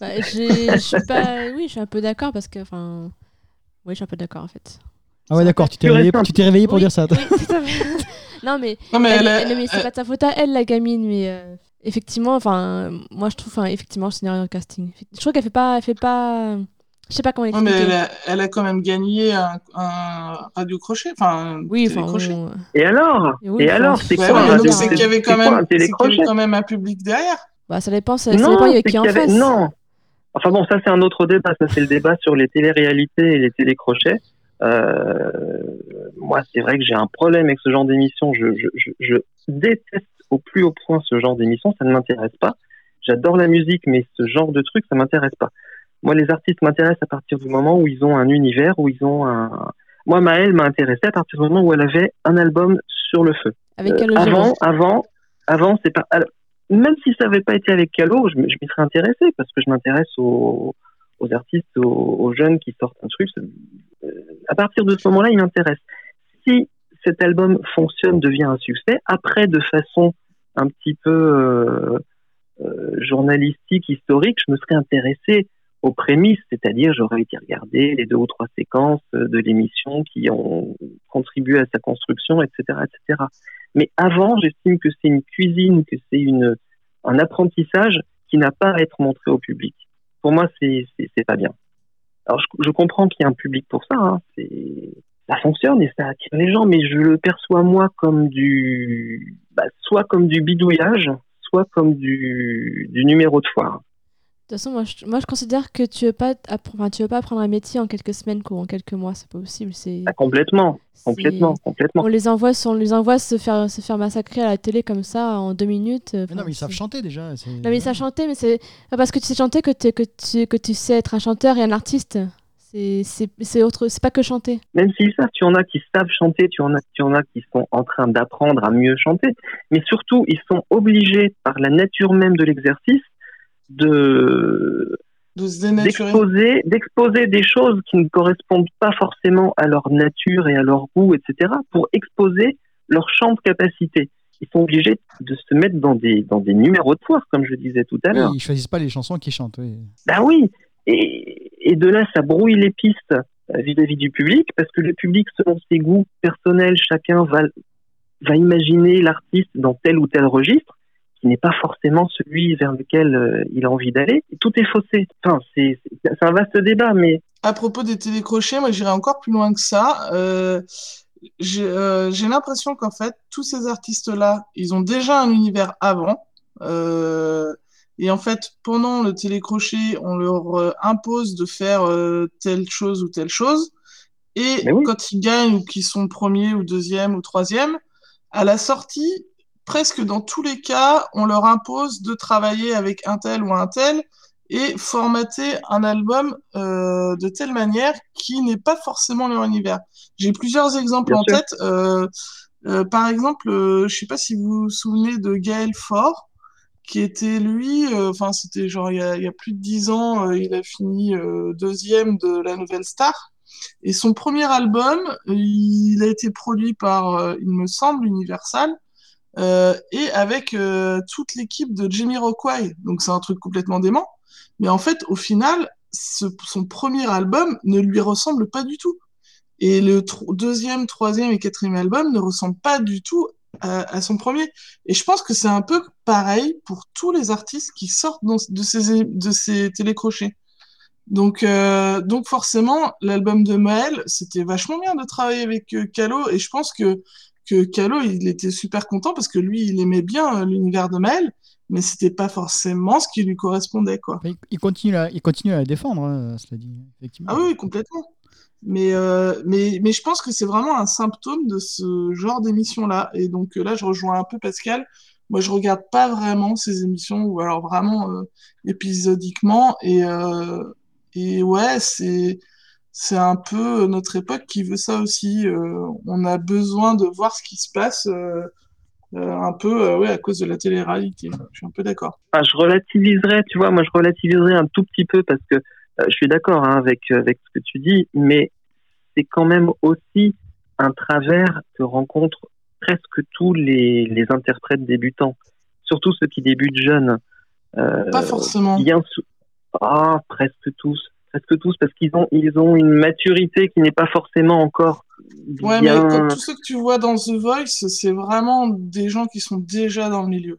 Bah, j'ai- je suis pas. Oui, je suis un peu d'accord parce que. Enfin. Oui, je suis un peu d'accord en fait. Ah ouais, d'accord, tu t'es Plus réveillé, récente. tu t'es réveillé pour Oui, dire ça. toi. oui, tout à fait. non, mais. Non, mais elle, elle a- elle- mais c'est elle- pas de sa faute à elle, la gamine, mais. euh, Effectivement, enfin, moi je trouve, enfin, effectivement, c'est une erreur de casting. Je trouve qu'elle fait pas, elle fait pas, je sais pas comment Ouais, mais expliquer. elle a, elle a quand même gagné un, un radio crochet, enfin un Oui, enfin, télécrochet. on- Et alors? Et oui, Et enfin, alors, c'est Ouais, quoi ouais, radio- c'est qu'il y avait quand même, un c'est qu'il y avait télécrochet quand même un public derrière. bah, ça dépend, ça, ça Non, dépend il y avait qui en avait- face. Non. Enfin bon, ça c'est un autre débat. Ça c'est le débat sur les téléréalités et les télécrochets. Euh, moi, c'est vrai que j'ai un problème avec ce genre d'émission. Je, je, je, je déteste au plus haut point ce genre d'émission. Ça ne m'intéresse pas. J'adore la musique, mais ce genre de truc, ça m'intéresse pas. Moi, les artistes m'intéressent à partir du moment où ils ont un univers, où ils ont un. Moi, Maëlle m'a intéressé à partir du moment où elle avait un album sur le feu. Avec Euh, Calogero. avant, avant, avant, c'est pas. alors, même si ça avait pas été avec Calo, je, m'y serais intéressé parce que je m'intéresse aux, aux artistes, aux, aux jeunes qui sortent un truc. euh, à partir de ce moment-là, il m'intéresse. Si cet album fonctionne, devient un succès, après, de façon un petit peu euh, euh, journalistique, historique, je me serais intéressé aux prémices, c'est-à-dire j'aurais été regarder les deux ou trois séquences euh, de l'émission qui ont contribué à sa construction, etc., etc. Mais avant, j'estime que c'est une cuisine, que c'est une un apprentissage qui n'a pas à être montré au public. Pour moi, c'est c'est pas bien. Alors je, comprends qu'il y a un public pour ça, hein, ça fonctionne et ça attire les gens, mais je le perçois moi comme du bah, soit comme du bidouillage, soit comme du du numéro de foire. De toute façon, moi je, moi, je considère que tu veux pas, enfin, tu veux pas apprendre un métier en quelques semaines ou en quelques mois, c'est pas possible. C'est Ah, complètement, complètement, complètement. On les envoie, on les envoie se faire, se faire massacrer à la télé comme ça en deux minutes. Mais enfin, non, mais ils savent chanter déjà. Non, mais ils savent chanter, mais c'est pas parce que tu sais chanter que, t'es- que, tu, que tu sais être un chanteur et un artiste. C'est- C'est c'est autre, c'est pas que chanter. Même s'ils savent, tu en as qui savent chanter, tu en as, tu en as qui sont en train d'apprendre à mieux chanter, mais surtout, ils sont obligés par la nature même de l'exercice de De se dénaturer. d'exposer, d'exposer des choses qui ne correspondent pas forcément à leur nature et à leur goût, etc., pour exposer leur champ de capacité. Ils sont obligés de se mettre dans des, dans des numéros de foire, comme je disais tout à Oui, l'heure. ils choisissent pas les chansons qu'ils chantent. Oui. Ben oui, et, et de là, ça brouille les pistes euh, vis-à-vis du public, parce que le public, selon ses goûts personnels, chacun va, va imaginer l'artiste dans tel ou tel registre, qui n'est pas forcément celui vers lequel euh, il a envie d'aller. Tout est faussé. Enfin, c'est un vaste débat, mais À propos des télécrochets, moi j'irais encore plus loin que ça. Euh, j'ai euh, j'ai l'impression qu'en fait, tous ces artistes-là, ils ont déjà un univers avant. Euh, et en fait, pendant le télécrochet, on leur impose de faire telle chose ou telle chose. Et oui. quand ils gagnent ou qu'ils sont premier ou deuxième ou troisième, à la sortie, presque dans tous les cas, on leur impose de travailler avec un tel ou un tel et formater un album euh, de telle manière qui n'est pas forcément leur univers. J'ai plusieurs exemples Bien en sûr. tête. Euh, euh, par exemple, je sais pas si vous vous souvenez de Gaël Faure, qui était lui, enfin c'était genre il y, a, il y a plus de dix ans, il a fini deuxième de la Nouvelle Star. Et son premier album, il a été produit par, il me semble, Universal, et avec euh, toute l'équipe de Jamie Rockway. Donc c'est un truc complètement dément. Mais en fait, au final, son premier album ne lui ressemble pas du tout. Et le deuxième, troisième et quatrième album ne ressemblent pas du tout à, son premier. Et je pense que c'est un peu pareil pour tous les artistes qui sortent de ces, de télécrochets. Donc, euh, donc forcément, l'album de Maël, c'était vachement bien de travailler avec euh, Calo. Et je pense que, que Calo, il était super content parce que lui, il aimait bien euh, l'univers de Maël, mais c'était pas forcément ce qui lui correspondait, quoi. Enfin, il, continue à, il continue à la défendre, hein, cela dit. Effectivement. Ah oui, oui, complètement. Mais, euh, mais, mais je pense que c'est vraiment un symptôme de ce genre d'émission-là. Et donc euh, là, je rejoins un peu Pascal. moi, je regarde pas vraiment ces émissions, ou alors vraiment épisodiquement. Et, et ouais, c'est c'est un peu notre époque qui veut ça aussi. on a besoin de voir ce qui se passe un peu ouais, à cause de la télé-réalité. Je suis un peu d'accord. Ah, je relativiserais, tu vois, moi je relativiserais un tout petit peu parce que je suis d'accord hein, avec, avec ce que tu dis, mais c'est quand même aussi un travers que rencontrent presque tous les, les interprètes débutants, surtout ceux qui débutent jeunes. Euh, Pas forcément. Bien ah, presque tous, presque tous, parce qu'ils ont ils ont une maturité qui n'est pas forcément encore. Ouais, mais comme tous ceux que tu vois dans The Voice, c'est vraiment des gens qui sont déjà dans le milieu.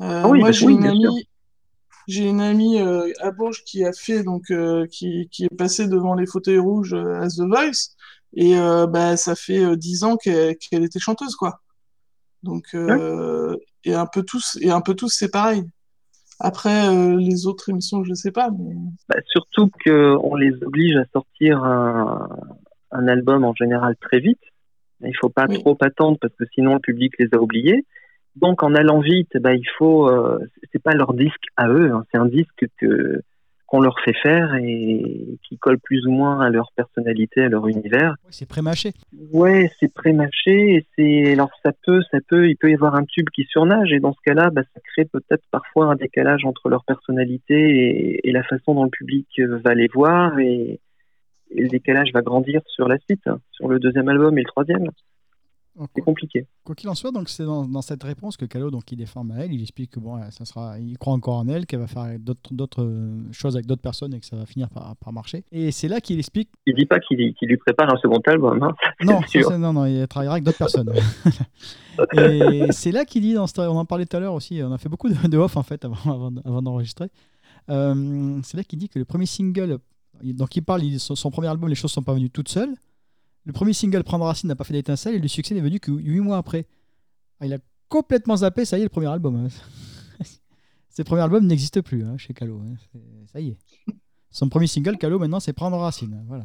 Euh, ah oui, moi, j'ai une, amie, j'ai une amie euh, à Bourges qui a fait donc euh, qui, qui est passée devant les fauteuils rouges à The Voice et bah ça fait dix ans qu'elle était chanteuse quoi. Donc et un peu tous et un peu tous c'est pareil. Après les autres émissions je sais pas mais bah, surtout que on les oblige à sortir un, un album en général très vite. Il faut pas trop attendre parce que sinon le public les a oubliés. Donc en allant vite, bah, il faut, euh, c'est pas leur disque à eux, hein, c'est un disque que qu'on leur fait faire et qui colle plus ou moins à leur personnalité, à leur univers. c'est pré-mâché. Ouais, c'est pré-mâché et c'est alors ça peut, ça peut, il peut y avoir un tube qui surnage et dans ce cas-là, bah, ça crée peut-être parfois un décalage entre leur personnalité et, la façon dont le public va les voir et, et le décalage va grandir sur la suite, hein, sur le deuxième album et le troisième. C'est compliqué. Quoi qu'il en soit, donc c'est dans, cette réponse que Calo donc il défend Maël, il explique que bon, ça sera, il croit encore en elle, qu'elle va faire d'autres euh, choses avec d'autres personnes et que ça va finir par, par marcher. Et c'est là qu'il explique. Il dit pas qu'il lui prépare un second album. Hein non, non, non, il travaillera avec d'autres personnes. et c'est là qu'il dit dans on en parlait tout à l'heure aussi, on a fait beaucoup de, off en fait avant, avant, d'enregistrer. Euh, c'est là qu'il dit que le premier single, donc il parle, son, son premier album, les choses sont pas venues toutes seules. Le premier single Prendre Racine n'a pas fait d'étincelle et le succès n'est venu que 8 mois après. Ah, il a complètement zappé, ça y est, le premier album. Hein. Ses premiers albums n'existent plus hein, chez Calo. Hein. Ça y est. Son premier single, Calo, maintenant, c'est Prendre Racine. Voilà.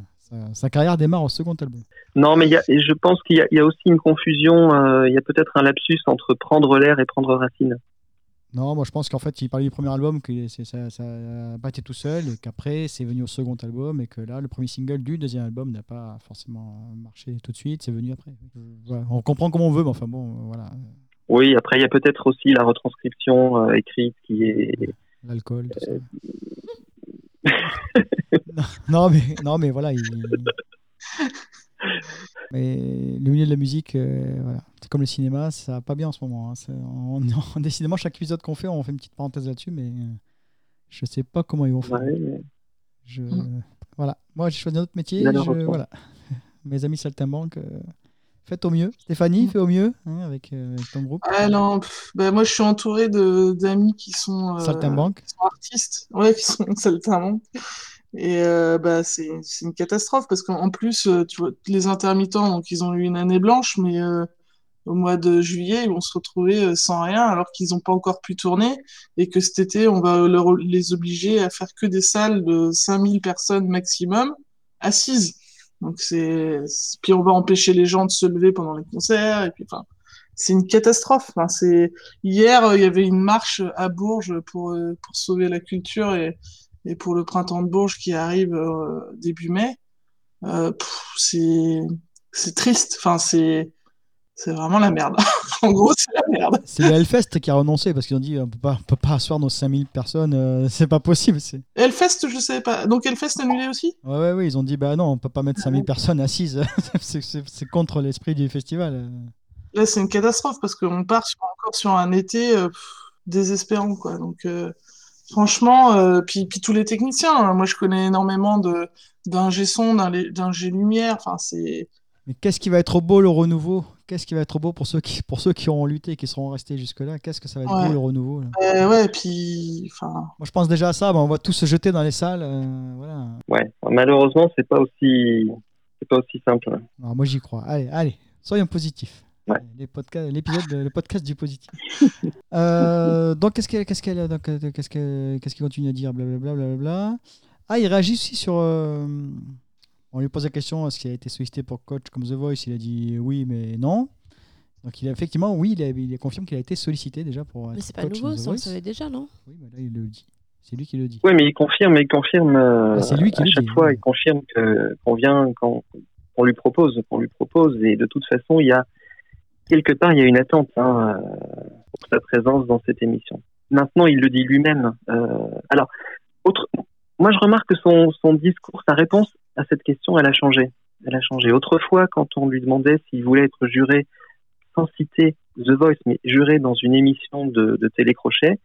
Sa, carrière démarre au second album. Non, mais je pense qu'il y, a aussi une confusion. Euh, il y a peut-être un lapsus entre Prendre l'air et Prendre Racine. Non, moi je pense qu'en fait, il parlait du premier album, que ça n'a pas été tout seul, et qu'après, c'est venu au second album, et que là, le premier single du deuxième album n'a pas forcément marché tout de suite, c'est venu après. on comprend comme on veut, mais enfin bon, voilà. Oui, après, il y a peut-être aussi la retranscription euh, écrite qui est. L'alcool, tout ça. non, mais, non, mais voilà. Il... Mais le milieu de la musique, euh, voilà. c'est comme le cinéma, ça va pas bien en ce moment. Hein. On, décidément, chaque épisode qu'on fait, on fait une petite parenthèse là-dessus, mais euh, je sais pas comment ils vont faire. je... Mm. Voilà. Moi, j'ai choisi un autre métier. Je... Voilà. Mes amis saltimbanques, euh, faites au mieux. Stéphanie, mm. fais au mieux hein, avec, ton groupe. Ah non, bah, moi je suis entouré d'amis qui sont, qui sont artistes, ouais, qui sont saltimbanques. Et euh, bah, c'est une catastrophe parce qu'en plus, euh, tu vois, les intermittents, donc ils ont eu une année blanche, mais euh, au mois de juillet, ils vont se retrouver sans rien alors qu'ils n'ont pas encore pu tourner et que cet été, on va leur, les obliger à faire que des salles de 5000 personnes maximum assises. Donc c'est puis on va empêcher les gens de se lever pendant les concerts et puis enfin c'est une catastrophe. Enfin, c'est hier il y avait une marche à Bourges pour pour sauver la culture et et pour le printemps de Bourges qui arrive euh, début mai, euh, c'est triste. Enfin, c'est vraiment la merde. en gros, c'est la merde. C'est le Hellfest qui a renoncé parce qu'ils ont dit on peut pas, on peut pas asseoir nos 5000 personnes, euh, c'est pas possible. Hellfest, je sais pas. Donc Hellfest annulé aussi? Ouais, ouais, ouais, ils ont dit bah non, on peut pas mettre 5000 personnes assises. c'est contre l'esprit du festival. Là, c'est une catastrophe parce qu'on part encore sur un été désespérant, quoi. Donc. Franchement, euh, puis, puis tous les techniciens. Hein. Moi, je connais énormément de d'ingé son, d'ingé lumière. Enfin, c'est. Mais qu'est-ce qui va être beau le renouveau? Qu'est-ce qui va être beau pour ceux qui pour ceux qui ont lutté, qui seront restés jusque là Qu'est-ce que ça va être beau le renouveau euh, Ouais, puis. Enfin. Moi, je pense déjà à ça. on va tous se jeter dans les salles. Euh, voilà. Ouais. Malheureusement, c'est pas aussi c'est pas aussi simple. moi, j'y crois. Allez, allez, soyons positifs. L'épisode, le podcast du positif. Euh, donc, qu'est-ce qu'elle, qu'est-ce qu'elle, qu'est-ce qu'est-ce qu'il continue à dire, blablabla, blablabla. Ah, il réagit aussi sur. Euh, on lui pose la question est-ce qu'il a été sollicité pour coach comme The Voice? Il a dit oui, mais non. Donc il a effectivement, oui, il, a, il confirme qu'il a été sollicité déjà pour. Mais c'est pas coach nouveau, ça, on le savait déjà, non? Oui, mais là il le dit. C'est lui qui le dit. Oui, mais il confirme, il confirme euh, Ah, c'est lui qui à le chaque dit, fois, il confirme que qu'on vient, qu'on qu'on lui propose, qu'on lui propose, et de toute façon, il y a quelque part, il y a une attente hein, euh, pour sa présence dans cette émission. Maintenant, il le dit lui-même. Euh, alors, autre, moi, je remarque que son, son discours, sa réponse à cette question, elle a changé. Elle a changé. Autrefois, quand on lui demandait s'il voulait être juré, sans citer The Voice, mais juré dans une émission de, télécrochet,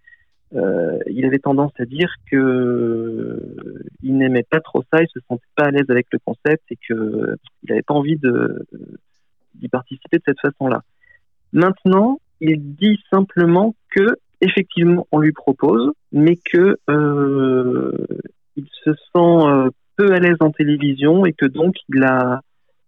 euh, il avait tendance à dire que il n'aimait pas trop ça, il se sentait pas à l'aise avec le concept et que il n'avait pas envie d'y participer de cette façon-là. Maintenant, il dit simplement que effectivement on lui propose, mais que euh, il se sent euh, peu à l'aise en télévision et que donc il a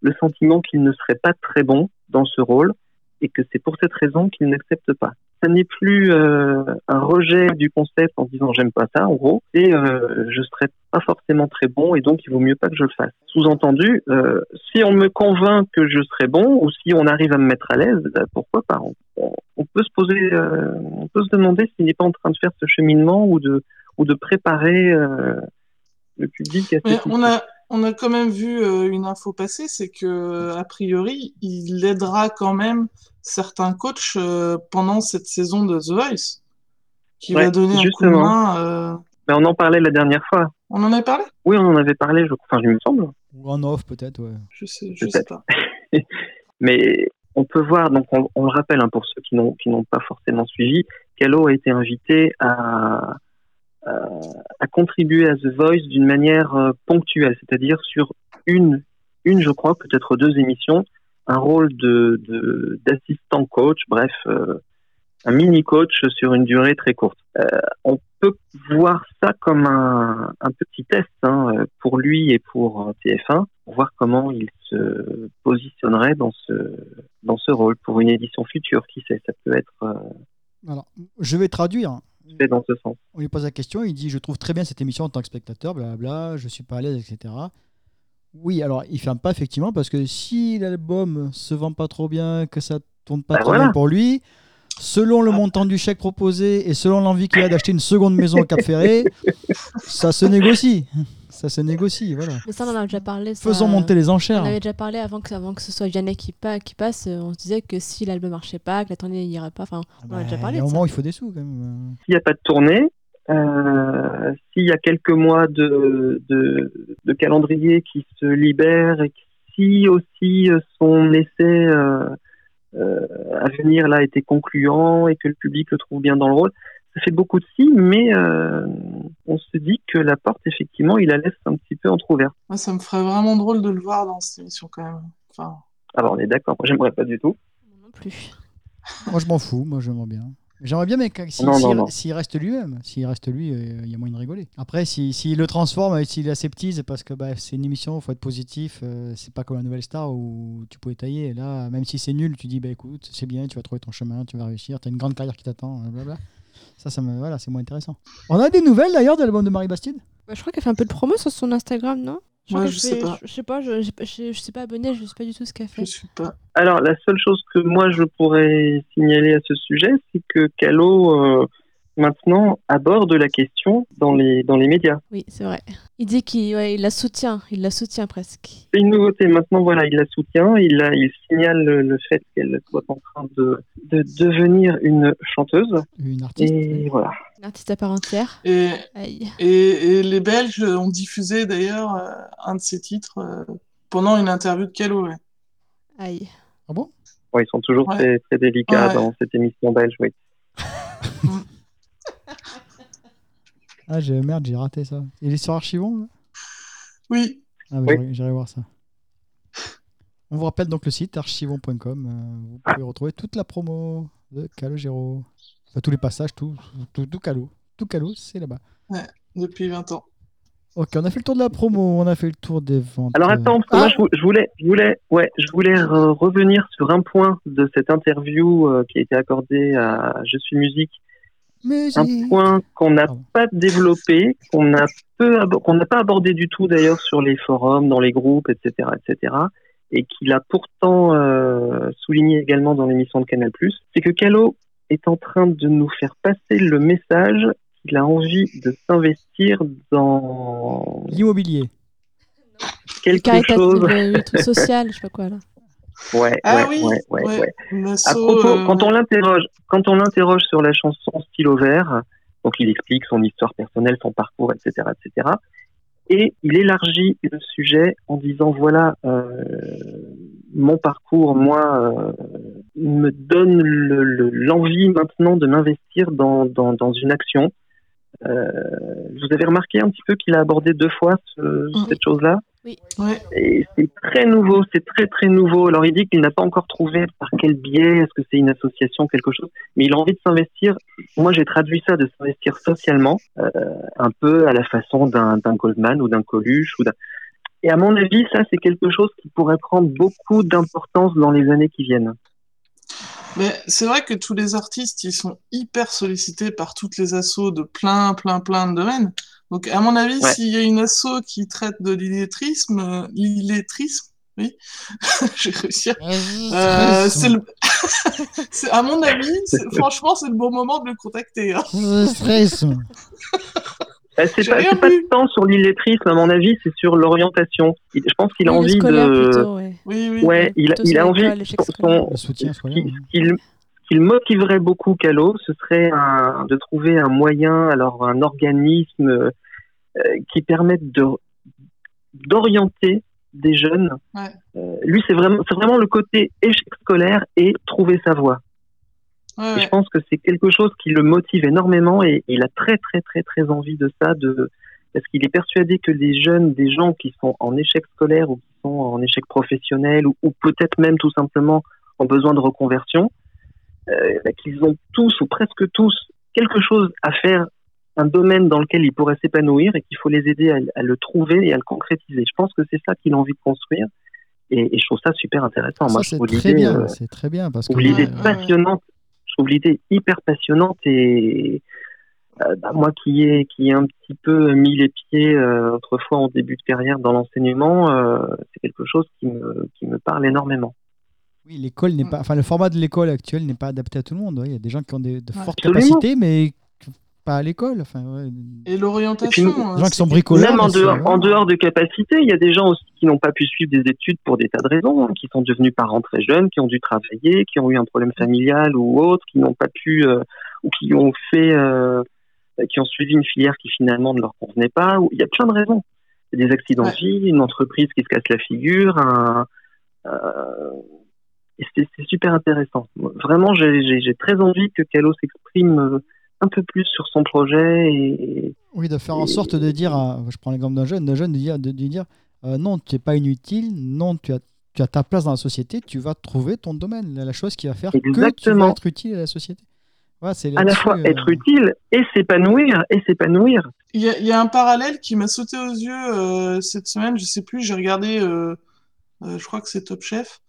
le sentiment qu'il ne serait pas très bon dans ce rôle et que c'est pour cette raison qu'il n'accepte pas. Ça n'est plus euh, un rejet du concept en disant j'aime pas ça, en gros, et euh, je serais pas forcément très bon et donc il vaut mieux pas que je le fasse. Sous-entendu, euh, si on me convainc que je serais bon ou si on arrive à me mettre à l'aise, bah, pourquoi pas? On, peut se poser, euh, on peut se demander s'il n'est pas en train de faire ce cheminement ou de ou de préparer euh, le public à cette on a, on a quand même vu euh, une info passer, c'est que a priori, il aidera quand même certains coachs euh, pendant cette saison de The Voice, qui Ouais, va donner un coup de justement. main. euh, Mais on en parlait la dernière fois. On en avait parlé? Oui, on en avait parlé, je, enfin, il me semble. Ou en off peut-être, ouais. Je sais, je sais Peut-être. pas. Mais on peut voir, donc on, on le rappelle hein, pour ceux qui n'ont qui n'ont pas forcément suivi, Calo a été invité à, à, à contribuer à The Voice d'une manière euh, ponctuelle, c'est-à-dire sur une, une je crois, peut-être deux émissions, un rôle de d'assistant coach, bref, euh, un mini coach sur une durée très courte. Euh, on peut voir ça comme un, un petit test hein, euh, pour lui et pour euh, TF1, pour voir comment il se positionnerait dans ce dans ce rôle pour une édition future. Qui sait, ça peut être euh, Alors, je vais traduire. Fait dans ce sens. On lui pose la question, il dit Je trouve très bien cette émission en tant que spectateur, blablabla, je suis pas à l'aise, etc. Oui, alors il ferme pas effectivement parce que si l'album se vend pas trop bien, que ça tourne pas Bah trop voilà. bien pour lui, selon le montant du chèque proposé et selon l'envie qu'il a d'acheter une seconde maison au Cap Ferré, ça se négocie. Ça se négocie, voilà. Mais ça, on en a déjà parlé. ça- Faisons monter les On enchères. avait déjà parlé avant que, avant que ce soit Vianney qui, pa- qui passe. euh, On se disait que si l'album marchait pas, que la tournée n'irait pas. Enfin, on en a Bah, déjà il parlé. y a un de ça. moment où il faut des sous quand même. S'il n'y a pas de tournée, euh, s'il y a quelques mois de, de, de calendrier qui se libèrent et que si aussi euh, son essai euh, euh, à venir là était concluant et que le public le trouve bien dans le rôle, ça fait beaucoup de si, mais euh, on se dit que la porte, effectivement, il la laisse un petit peu entrouverte. Moi, ça me ferait vraiment drôle de le voir dans cette émission quand même. Enfin, Alors on est d'accord, moi j'aimerais pas du tout. Non plus. Moi je m'en fous, moi j'aimerais bien. J'aimerais bien, mais si- s'il non. s'il reste lui-même, s'il reste lui, euh, il y a moyen de rigoler. Après, s'il si, s'il le transforme et s'il aseptise, parce que bah, c'est une émission, il faut être positif, euh, c'est pas comme la nouvelle star où tu peux étayer. Là, même si c'est nul, tu dis bah écoute, c'est bien, tu vas trouver ton chemin, tu vas réussir, tu as une grande carrière qui t'attend, euh, blabla. Ça, ça me, voilà, c'est moins intéressant. On a des nouvelles d'ailleurs de l'album de Marie Bastide? Bah, je crois qu'elle fait un peu de promo sur son Instagram, non? Je, Ouais, qu'elle je sais fait- pas. Je, je sais pas, je, sais pas abonné, je sais pas du tout ce qu'elle je fait. pas. Alors, la seule chose que moi je pourrais signaler à ce sujet, c'est que Calo euh, maintenant aborde la question dans les dans les médias. Oui, c'est vrai. Il dit qu'il ouais, il la soutient, il la soutient presque. C'est une nouveauté. Maintenant, voilà, il la soutient, il la, il signale le, le fait qu'elle soit en train de de devenir une chanteuse. Une artiste Et voilà. Une artiste à part entière. Et, et, et les Belges ont diffusé d'ailleurs euh, un de ses titres euh, pendant une interview de Calo. ouais. Aïe. Ah bon? Ils sont toujours Ouais. très très délicats Ouais. dans cette émission belge. Oui. Ah, j'ai- merde, j'ai raté ça. Il est sur Archivon là? Oui, Ah, bah, Oui. j'irai- voir ça. On vous rappelle donc le site archivon.com. euh, vous pouvez retrouver toute la promo de Calogero. Enfin, tous les passages, tout, tout, tout Calo. Tout Calo, c'est là-bas. depuis 20 ans. Ok, on a fait le tour de la promo, on a fait le tour des ventes. Alors attends, ah moi je, vou- je voulais, je voulais, ouais, je voulais re- revenir sur un point de cette interview euh, qui a été accordée à Je suis musique musique. un point qu'on n'a pas développé, qu'on a peu qu'on n'a pas abordé du tout d'ailleurs sur les forums, dans les groupes, etc., etc., et qu'il a pourtant euh, souligné également dans l'émission de Canal+, c'est que Calo est en train de nous faire passer le message qu'il a envie de s'investir dans L'immobilier. quelque chose. le, le truc social, je sais pas quoi là. Ouais, Ah ouais, oui, ouais, ouais, À propos, euh, quand on l'interroge, quand on l'interroge sur la chanson Stylo vert, donc il explique son histoire personnelle, son parcours, etc., etc. Et il élargit le sujet en disant voilà, euh, mon parcours, moi, euh, me donne le- le- l'envie maintenant de m'investir dans, dans, dans une action. Vous avez remarqué un petit peu qu'il a abordé deux fois ce- cette chose-là? Ouais. et c'est très nouveau, c'est très très nouveau. Alors il dit qu'il n'a pas encore trouvé par quel biais, est-ce que c'est une association, quelque chose, mais il a envie de s'investir. Moi j'ai traduit ça de s'investir socialement, euh, un peu à la façon d'un d'un Goldman ou d'un Coluche ou d'un. Et à mon avis, ça c'est quelque chose qui pourrait prendre beaucoup d'importance dans les années qui viennent. Mais c'est vrai que tous les artistes, ils sont hyper sollicités par toutes les assos de plein, plein, plein de domaines. Donc, à mon avis, Ouais. s'il y a une asso qui traite de l'illettrisme, euh, l'illettrisme, oui, j'ai réussi. à- Euh, c'est le... à mon avis, franchement, c'est le bon moment de le contacter. hein. Euh, c'est pas, pas tant sur l'illettrisme à mon avis, c'est sur l'orientation. Je pense qu'il a envie de. plutôt, ouais. Oui, oui. Ouais, il, a- il a envie. son- scolaire. Le soutien ce. Ce qui motiverait beaucoup Calo, ce serait un- de trouver un moyen, alors un organisme euh, qui permette de d'orienter des jeunes. Ouais. Euh, lui, c'est vraiment, c'est vraiment le côté échec scolaire et trouver sa voie. Ouais, Et ouais. je pense que c'est quelque chose qui le motive énormément et il a très très très très envie de ça, de parce qu'il est persuadé que les jeunes, des gens qui sont en échec scolaire ou qui sont en échec professionnel ou, ou peut-être même tout simplement en besoin de reconversion, qu'ils ont tous ou presque tous quelque chose à faire, un domaine dans lequel ils pourraient s'épanouir et qu'il faut les aider à, à le trouver et à le concrétiser. Je pense que c'est ça qu'il a envie de construire et, et je trouve ça super intéressant. Ça, Moi, je c'est très bien. euh, C'est très bien parce je que trouve l'idée ouais, passionnante. Je trouve l'idée hyper passionnante et euh, bah, moi qui ai qui ai un petit peu mis les pieds euh, autrefois en début de carrière dans l'enseignement, euh, c'est quelque chose qui me qui me parle énormément. Oui, l'école n'est pas, enfin le format de l'école actuelle n'est pas adapté à tout le monde. ouais. Il y a des gens qui ont des, de Ouais. fortes Absolument. capacités, mais pas à l'école. Enfin, ouais. Et l'orientation. Des gens qui sont bricoleurs. Même en dehors, en dehors de capacité, il y a des gens aussi qui n'ont pas pu suivre des études pour des tas de raisons, hein, qui sont devenus parents très jeunes, qui ont dû travailler, qui ont eu un problème familial ou autre, qui n'ont pas pu euh, ou qui ont fait, euh, qui ont suivi une filière qui finalement ne leur convenait pas. Ou il y a plein de raisons. Il y a des accidents Ouais. de vie, une entreprise qui se casse la figure. Un, euh, et c'est super intéressant. Vraiment, j'ai très envie que Calo s'exprime euh, un peu plus sur son projet et, Oui, de faire en sorte de dire, je prends l'exemple d'un jeune, d'un jeune de dire, de, de dire euh, non, tu n'es pas inutile, non, tu as, tu as ta place dans la société, tu vas trouver ton domaine, la, chose qui va faire que tu Exactement. vas être utile à la société. À la fois euh, être utile et s'épanouir et s'épanouir. Il y, a, il y a un parallèle qui m'a sauté aux yeux euh, cette semaine, je sais plus, j'ai regardé, euh, euh, je crois que c'est Top Chef,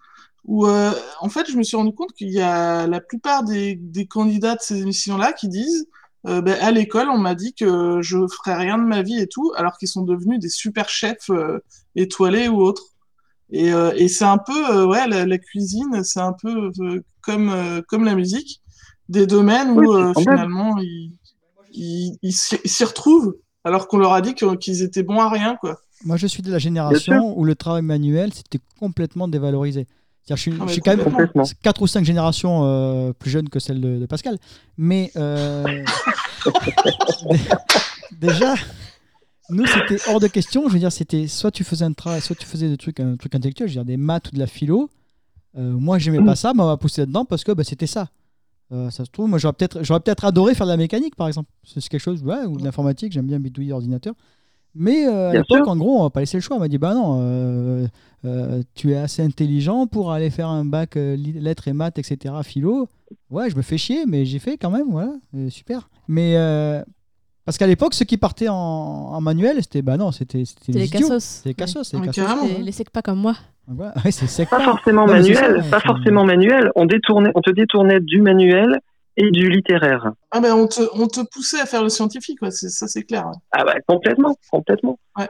où euh, en fait je me suis rendu compte qu'il y a la plupart des, des candidats de ces émissions-là qui disent euh, ben, à l'école on m'a dit que je ferais rien de ma vie et tout, alors qu'ils sont devenus des super chefs euh, étoilés ou autres. Et, euh, et c'est un peu, euh, ouais, la, la cuisine, c'est un peu euh, comme, euh, comme la musique, des domaines où Oui, euh, finalement ils, ils, ils s'y retrouvent alors qu'on leur a dit qu'ils étaient bons à rien, quoi. Moi, je suis de la génération où le travail manuel, c'était complètement dévalorisé. Je suis, Ah, je mais suis quand même complètement. 4 ou 5 générations euh, plus jeune que celle de, de Pascal. Mais euh, dé- déjà, nous, c'était hors de question. Je veux dire, c'était soit tu faisais un travail, soit tu faisais des trucs, un truc intellectuel, je veux dire des maths ou de la philo. Euh, moi, j'aimais pas ça, mais on m'a poussé là-dedans parce que bah, c'était ça. Ça se trouve, moi, j'aurais peut-être, peut-être adoré faire de la mécanique, par exemple. C'est quelque chose, ouais, ou de l'informatique. J'aime bien bidouiller ordinateur. Mais euh, à l'époque, en gros, on m'a pas laissé le choix. On m'a dit, bah non, euh, euh, tu es assez intelligent pour aller faire un bac euh, lettres et maths, etc., philo. Ouais, je me fais chier, mais j'ai fait quand même, voilà, euh, super. Mais euh, parce qu'à l'époque, ceux qui partaient en, en manuel, c'était, bah non, c'était les cassos. C'était les cassos, c'est Ah, les mais cassos. carrément. Les, les secs pas comme moi. Ouais, c'est. Pas forcément Non, manuel, ça, ouais, pas forcément manuel. On détournait, on te détournait du manuel et du littéraire. Ah ben on te, on te poussait à faire le scientifique, ouais, ça c'est clair. ouais. Ah bah complètement, complètement. Ouais.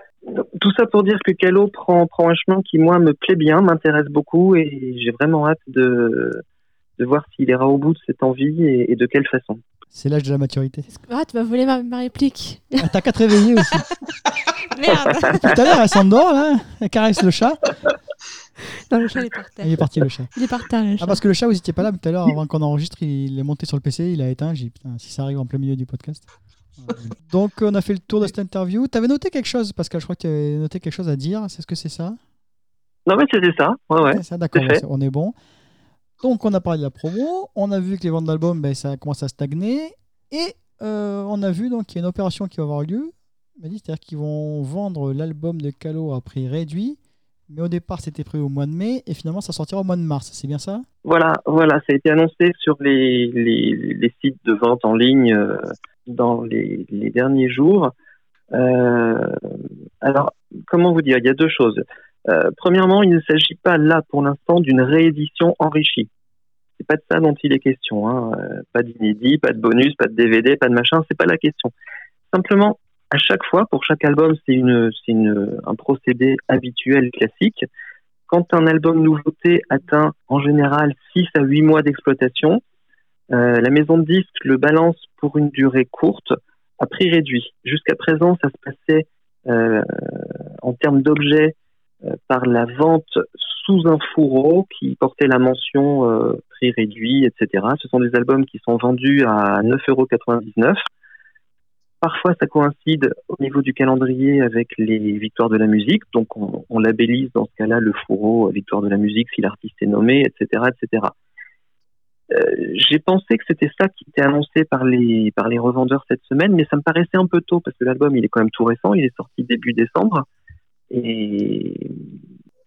Tout ça pour dire que Calo prend, prend un chemin qui, moi, me plaît bien, m'intéresse beaucoup et j'ai vraiment hâte de, de voir s'il ira au bout de cette envie et, et de quelle façon. C'est l'âge de la maturité. Ah, tu vas voler ma, ma réplique. Ah, T'as qu'à te réveiller aussi. Merde Tout à l'heure, elle s'endort, là. Elle caresse le chat. Non, le chat, il est par terre. Il est parti, le chat. Il est par terre, le chat. Ah, parce que le chat, vous étiez pas là tout à l'heure, avant qu'on enregistre, il est monté sur le PC, il a éteint. J'ai dit, putain, si ça arrive en plein milieu du podcast. Donc, on a fait le tour de cette interview. T'avais noté quelque chose, Pascal Je crois que tu avais noté quelque chose à dire. C'est ce que c'est ça? Non, mais c'était ça. Ouais, ouais. C'est ça, d'accord, on est bon. Donc, on a parlé de la promo. On a vu que les ventes d'albums, ben, ça commence à stagner. Et euh, on a vu donc qu'il y a une opération qui va avoir lieu. C'est-à-dire qu'ils vont vendre l'album de Calo à prix réduit. Mais au départ, c'était prévu au mois de mai. Et finalement, ça sortira au mois de mars. C'est bien ça? Voilà, voilà, ça a été annoncé sur les, les, sites de vente en ligne euh, dans les, les derniers jours. Euh, alors, comment vous dire? Il y a deux choses. Euh, premièrement, il ne s'agit pas là pour l'instant d'une réédition enrichie. C'est pas de ça dont il est question. Hein. Pas d'inédit, pas de bonus, pas de DVD, pas de machin. C'est pas la question. Simplement, à chaque fois, pour chaque album, c'est une, c'est une, un procédé habituel classique. Quand un album nouveauté atteint en général 6 à 8 mois d'exploitation, euh, la maison de disques le balance pour une durée courte à prix réduit. Jusqu'à présent, ça se passait euh, en termes d'objets euh, par la vente sous un fourreau qui portait la mention euh, prix réduit, etc. Ce sont des albums qui sont vendus à 9,99 Parfois, ça coïncide au niveau du calendrier avec les victoires de la musique. Donc, on, labellise dans ce cas-là le fourreau euh, victoire de la musique si l'artiste est nommé, etc., etc. Euh, J'ai pensé que c'était ça qui était annoncé par les par les revendeurs cette semaine, mais ça me paraissait un peu tôt parce que l'album il est quand même tout récent, il est sorti début décembre et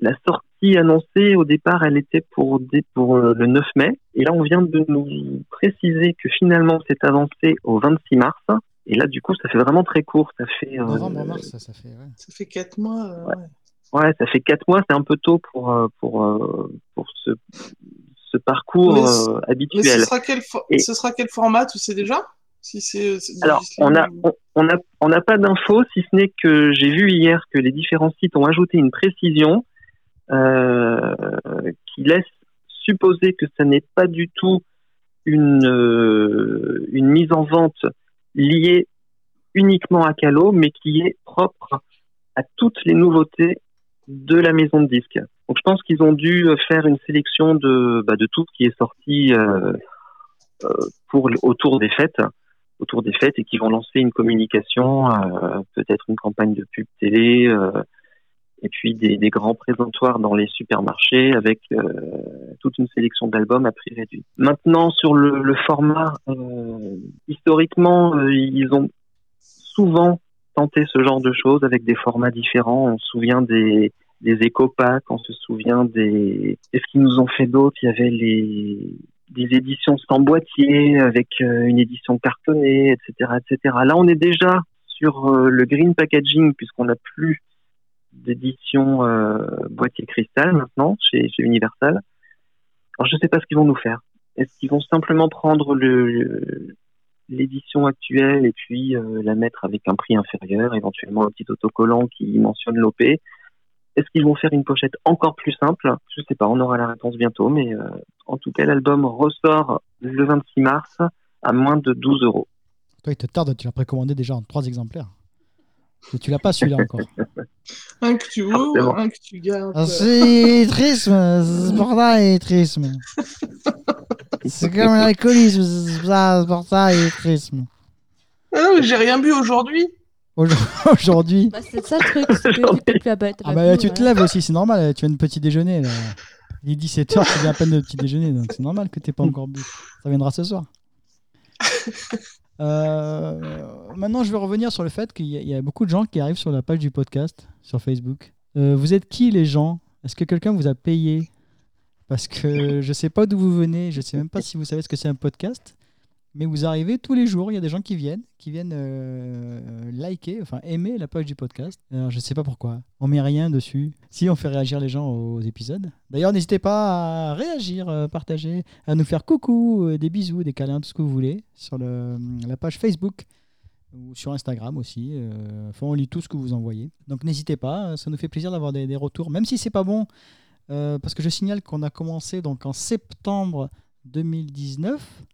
la sortie annoncée au départ, elle était pour pour euh, le 9 mai et là on vient de nous préciser que finalement c'est avancé au 26 mars. Et là, du coup, ça fait vraiment très court. Ça fait euh, Novembre, mars, ça, ça fait. ouais. Ça fait quatre mois. euh, Ouais. ça fait quatre mois, c'est un peu tôt pour euh, pour euh, pour ce ce parcours Mais euh, Mais habituel. ce sera, quel fo- Et- ce sera quel format, tu sais déjà? Si c'est, Alors, on a on, on a on n'a pas d'infos si ce n'est que j'ai vu hier que les différents sites ont ajouté une précision euh, qui laisse supposer que ça n'est pas du tout une euh, une mise en vente liée uniquement à Calo, mais qui est propre à toutes les nouveautés de la maison de disques. Donc je pense qu'ils ont dû faire une sélection de, bah, de tout ce qui est sorti euh, euh, pour autour des fêtes, autour des fêtes, et qui vont lancer une communication, euh, peut-être une campagne de pub télé, euh, et puis des, grands présentoirs dans les supermarchés avec euh, toute une sélection d'albums à prix réduit. Maintenant sur le, format, euh, historiquement euh, ils ont souvent tenté ce genre de choses avec des formats différents. On se souvient des des éco-packs, on se souvient des... Qu'est-ce qu'ils nous ont fait d'autre Il y avait les des éditions sans boîtier avec une édition cartonnée, etc., etc. Là, on est déjà sur le green packaging puisqu'on n'a plus d'édition euh, boîtier cristal maintenant chez, Universal. Alors, je ne sais pas ce qu'ils vont nous faire. Est-ce qu'ils vont simplement prendre l'édition actuelle et puis euh, la mettre avec un prix inférieur, éventuellement un petit autocollant qui mentionne l'OP est-ce qu'ils vont faire une pochette encore plus simple? Je sais pas, on aura la réponse bientôt, mais euh, en tout cas, l'album ressort le 26 mars à moins de 12 euros. Toi, il te tarde, tu l'as précommandé déjà en trois exemplaires. Et tu l'as pas celui-là encore. Un que tu ouvres, Forcément. un que tu gardes. Ah, c'est triste, c'est pour ça il est triste. C'est comme l'alcoolisme, c'est pour ça, c'est pour ça il est triste. Ah non, mais j'ai rien bu aujourd'hui. Aujourd'hui. Bah, c'est ça le truc, c'est que t'as plus à. Ah bah tu te lèves aussi, c'est normal, tu as une petit déjeuner. Là. Il est 17h, tu viens à peine de petit déjeuner, donc c'est normal que tu pas encore bu. Ça viendra ce soir. Euh, maintenant, je vais revenir sur le fait qu'il y, a- beaucoup de gens qui arrivent sur la page du podcast, sur Facebook. Euh, vous êtes qui les gens? Est-ce que quelqu'un vous a payé? Parce que je sais pas d'où vous venez, je sais même pas si vous savez ce que c'est un podcast. Mais vous arrivez tous les jours, il y a des gens qui viennent, qui viennent euh, liker, enfin aimer la page du podcast. Alors je sais pas pourquoi, on met rien dessus. Si on fait réagir les gens aux épisodes. D'ailleurs, n'hésitez pas à réagir, euh, partager, à nous faire coucou, euh, des bisous, des câlins, tout ce que vous voulez sur le, la page Facebook ou sur Instagram aussi. Enfin, on lit tout ce que vous envoyez. Donc n'hésitez pas, ça nous fait plaisir d'avoir des, des retours, même si c'est pas bon. parce que je signale qu'on a commencé donc en septembre 2019.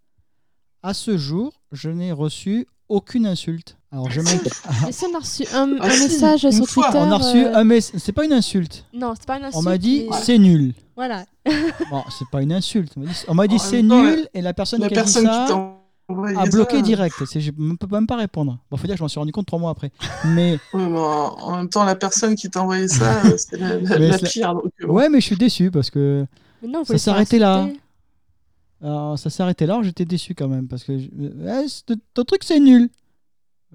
À ce jour, je n'ai reçu aucune insulte. Alors je mets- Mais si on a reçu un, Ah un message une sur fois, Twitter. on a reçu euh, un message. C'est pas une insulte. Non, c'est pas une insulte. On m'a dit mais- c'est nul. Voilà. Bon, c'est pas une insulte. On m'a dit, on m'a dit En c'est même temps, nul et la personne La qui a dit personne ça qui t'a envoyé ça, direct. C'est, je ne peux même pas répondre. Bon, faut dire que je m'en suis rendu compte trois mois après. Mais ouais, mais en, en même temps, la personne qui t'a envoyé ça, euh, c'est la, la- Mais la c'est- pire. donc, euh, bon. ouais, mais je suis déçu parce que Mais non, Ça pouvez s'est faire arrêté là. insulter. Alors, ça s'est arrêté là. J'étais déçu quand même parce que je- euh, eh, c'est- ton truc c'est nul.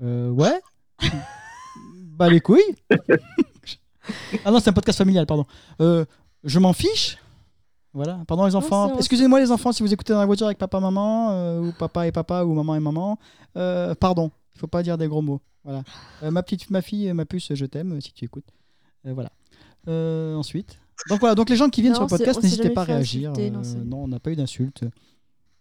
Euh, ouais. bah les couilles. ah non, c'est un podcast familial, pardon. Euh, je m'en fiche. Voilà, pardon les enfants. c'est- Excusez-moi les enfants si vous écoutez dans la voiture avec papa maman euh, ou papa et papa ou maman et maman. Euh, pardon, il faut pas dire des gros mots. Voilà. Euh, ma petite, ma fille, ma puce, je t'aime si tu écoutes. Euh, voilà. Euh, ensuite. Donc voilà, donc les gens qui viennent Non, sur le podcast, n'hésitez pas à réagir. insulter, non, Euh, non, on n'a pas eu d'insultes.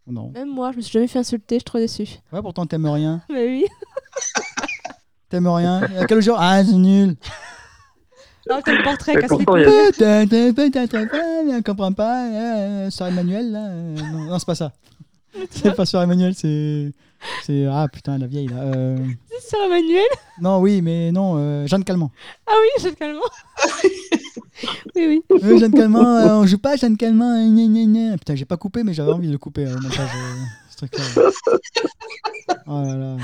Non. Même moi, je me suis jamais fait insulter, je suis trop déçue. Ouais, pourtant t'aimes rien. Mais oui. T'aimes rien. À quel jour? Ah, c'est nul. Non, t'as le portrait, casse les couilles. Putain, t'as pas, euh, Sœur Emmanuel, là. euh, non, non, c'est pas ça. C'est pas Sœur Emmanuel, c'est. C'est. Ah putain, la vieille, là. Euh, C'est sur Emmanuel? Non, oui, mais non, euh, Jeanne Calment. Ah oui, Jeanne Calment. oui, oui. Euh, Jeanne Calment, euh, on joue pas Jeanne Calment. euh, gna, gna, gna. Putain, j'ai pas coupé, mais j'avais envie de le couper euh, au montage. euh, ce truc-là. Oh là là.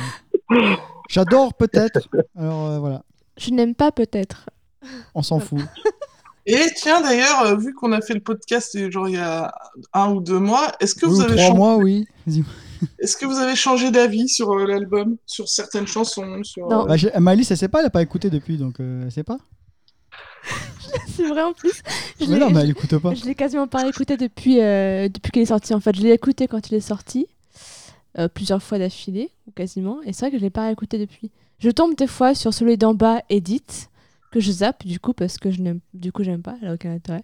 J'adore peut-être. Alors euh, voilà, Je n'aime pas peut-être. on s'en fout. Et tiens, d'ailleurs, euh, vu qu'on a fait le podcast genre il y a un ou deux mois, est-ce que, Oui, vous ou avez changé- mois, oui. Vas-y. est-ce que vous avez changé d'avis sur euh, l'album, sur certaines chansons sur, Non. euh, Bah, Malice, elle sait pas, elle a pas écouté depuis, donc euh, elle sait pas. C'est vrai en plus. Je Mais l'ai- non, mais je- elle écoute pas. Je l'ai quasiment pas écouté depuis, euh, depuis qu'il est sorti. En fait, je l'ai écouté quand il est sorti, euh, plusieurs fois d'affilée, ou quasiment. Et c'est vrai que je l'ai pas écouté depuis. Je tombe des fois sur celui d'en bas, Edit, que je zappe du coup parce que je n'aime, du coup j'aime pas, elle a aucun intérêt.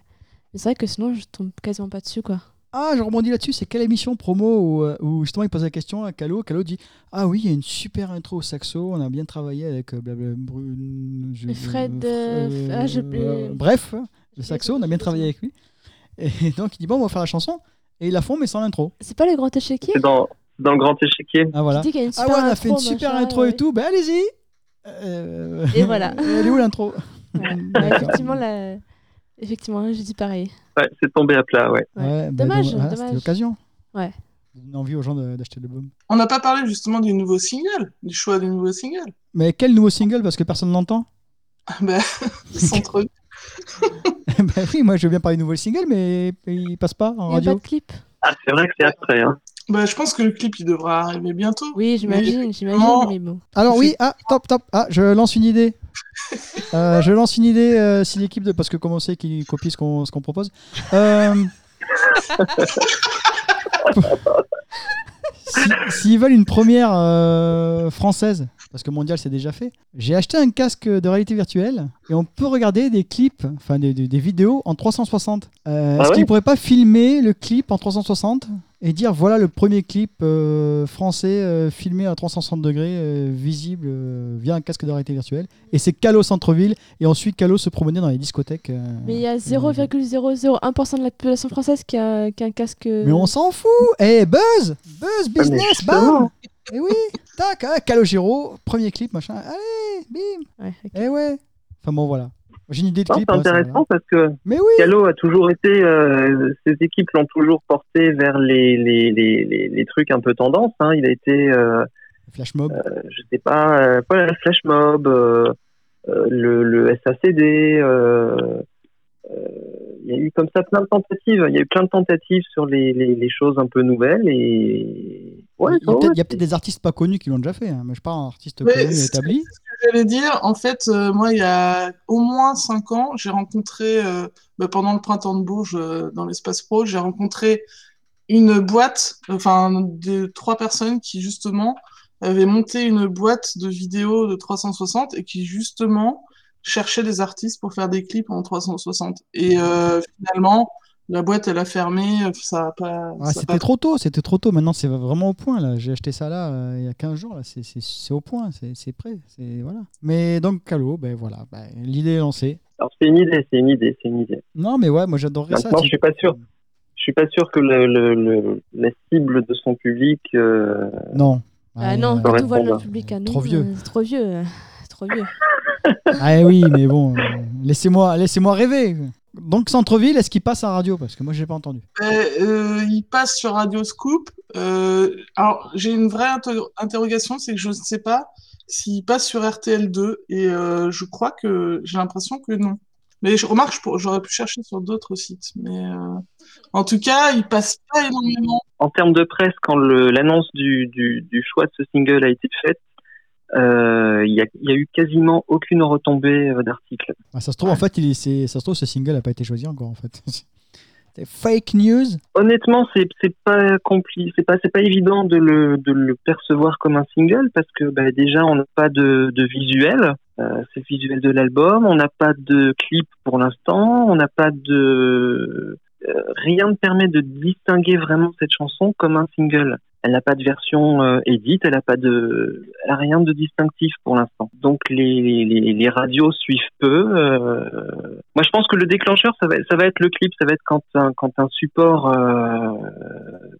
Mais c'est vrai que sinon je tombe quasiment pas dessus quoi. Ah, je rebondis là-dessus, c'est quelle émission promo où, euh, où justement il pose la question à Calo Calo dit Ah oui, il y a une super intro au saxo, on a bien travaillé avec euh, blabla, Brune. je- Fred, euh, euh, ah, je- euh, euh, bref, le j'ai saxo, on a bien travaillé avec lui. Et donc il dit Bon, on va faire la chanson. Et ils la font, mais sans l'intro. C'est pas le grand échiquier C'est dans, dans le grand échiquier. Ah voilà. y a une Ah super ouais, on a intro, fait une super machin, intro ouais. et tout, ben allez-y Euh, Et voilà. Elle est où l'intro. Ouais, effectivement, la... effectivement, j'ai dit pareil. Ouais, c'est tombé à plat, ouais. Ouais. Ouais, bah, Dommage, C'était dommage. l'occasion. Ouais. Donner envie aux gens de- d'acheter l'album. On n'a pas parlé justement du nouveau single, du choix du nouveau single. Mais quel nouveau single Parce que personne n'entend Ah bah, centre bah oui, moi je veux bien parler du nouveau single, mais il passe pas en Il n'y a radio. pas de clip. Ah, c'est vrai que c'est après, hein. Bah, je pense que le clip il devra arriver bientôt. Oui, j'imagine, Mais- j'imagine, mais bon. Alors oui, ah, top, top. Ah, je lance une idée. Euh, je lance une idée euh, si l'équipe de parce que comme on sait qu'ils copient ce qu'on ce qu'on propose. Euh, si- S'ils veulent une première euh, française, parce que mondial c'est déjà fait, j'ai acheté un casque de réalité virtuelle et on peut regarder des clips, enfin des, des- des vidéos en 360. Euh, Ah Est-ce ouais? qu'ils pourraient pas filmer le clip en 360 et dire voilà le premier clip euh, français euh, filmé à 360 degrés, euh, visible euh, via un casque de réalité virtuelle. Et c'est Calo centre-ville et ensuite Calo se promener dans les discothèques. euh, Mais il y a euh, 0,001% de la population française qui a, qui a un casque. Mais on s'en fout Eh Buzz Buzz mais business bam Et oui Tac ah, Calogero, premier clip, machin. Allez Bim Ouais, ok. Eh ouais Enfin bon voilà. J'ai une idée de clip. c'est hein, intéressant parce que Mais oui Calo a toujours été, euh, ses équipes l'ont toujours porté vers les, les, les, les, trucs un peu tendance. Hein. Il a été, euh, Flash mob. je sais pas, euh, pas la flash mob, euh, euh, le, le SACD. euh, euh, il y a eu comme ça plein de tentatives. Il y a eu plein de tentatives sur les choses un peu nouvelles et ouais, il y a ouais, peut-être des artistes pas connus qui l'ont déjà fait, hein, mais je parle d'un artiste Mais connu et c'est- établi. J'allais dire, en fait, euh, moi, il y a au moins cinq ans, j'ai rencontré, euh, bah, pendant le printemps de Bourges, euh, dans l'espace pro, j'ai rencontré une boîte, enfin, de trois personnes qui, justement, avaient monté une boîte de vidéos de 360 et qui, justement, cherchaient des artistes pour faire des clips en 360. Et euh, finalement, la boîte, elle a fermé, ça a pas. Ah, c'était pas- trop tôt, c'était trop tôt. Maintenant, c'est vraiment au point. là. J'ai acheté ça là euh, il y a 15 jours. là. C'est- au point, c'est prêt. c'est- Voilà. Mais donc, Calo, ben voilà, ben, l'idée est lancée. Alors c'est une idée, c'est une idée, c'est une idée. Non, mais ouais, moi j'adorerais ça. Maintenant, je suis pas sûr. Je suis pas sûr que le, le- le- la cible de son public. euh, Non. Ah non, euh, voit bon, notre public à nous, trop vieux. euh, trop vieux. euh, trop vieux. Ah oui, mais bon, euh, laissez-moi laissez rêver. Donc, Centre-Ville, est-ce qu'il passe à radio? Parce que moi, j'ai pas entendu. Euh, euh, il passe sur Radio Scoop. Euh, alors, j'ai une vraie inter- interrogation, c'est que je ne sais pas s'il passe sur RTL2 et euh, je crois que j'ai l'impression que non. Mais je remarque, je pour- j'aurais pu chercher sur d'autres sites. Mais euh, en tout cas, il passe pas énormément. En termes de presse, quand l'annonce du, du, du choix de ce single a été faite, il y, a, il y a eu quasiment aucune retombée euh, d'articles. Ah, ça se trouve, en fait, il est- c'est- ça se trouve, ce single n'a pas été choisi encore, en fait. C'est fake news. Honnêtement, c'est pas compli, c'est pas c'est pas évident de le de le percevoir comme un single parce que bah, déjà on n'a pas de de visuel, euh, c'est le visuel de l'album, on n'a pas de clip pour l'instant, on n'a pas de euh, rien ne permet de distinguer vraiment cette chanson comme un single. Elle n'a pas de version euh, édite, elle n'a pas de, elle a rien de distinctif pour l'instant. Donc les, les, les radios suivent peu. euh, Moi, je pense que le déclencheur, ça va, ça va être le clip, ça va être quand un, quand un support euh,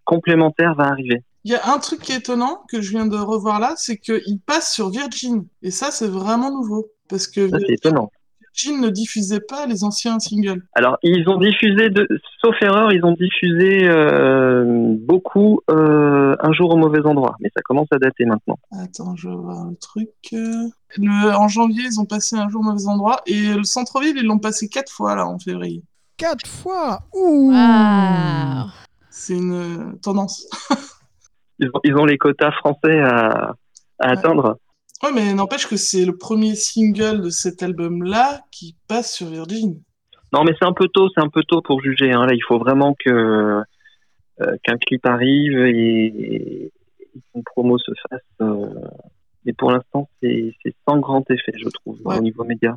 complémentaire va arriver. Il y a un truc qui est étonnant que je viens de revoir là, c'est qu'il passe sur Virgin. Et ça, c'est vraiment nouveau. Parce que Ça, c'est étonnant. Virgin ne diffusait pas les anciens singles. Alors, ils ont diffusé, de, sauf erreur, ils ont diffusé euh, beaucoup euh, Un jour au mauvais endroit, mais ça commence à dater maintenant. Attends, je vais voir le truc. Le, en janvier, ils ont passé un jour au mauvais endroit. Et le centre-ville, ils l'ont passé quatre fois, là, en février. Quatre fois? Ouh C'est une euh, tendance. Ils ont, ils ont les quotas français à, à Ouais. atteindre. Ouais, mais n'empêche que c'est le premier single de cet album-là qui passe sur Virgin. Non, mais c'est un peu tôt, c'est un peu tôt pour juger. Hein. Là, il faut vraiment que euh, qu'un clip arrive et, et qu'une promo se fasse. euh. Mais pour l'instant, c'est sans grand effet, je trouve, Ouais. au niveau média.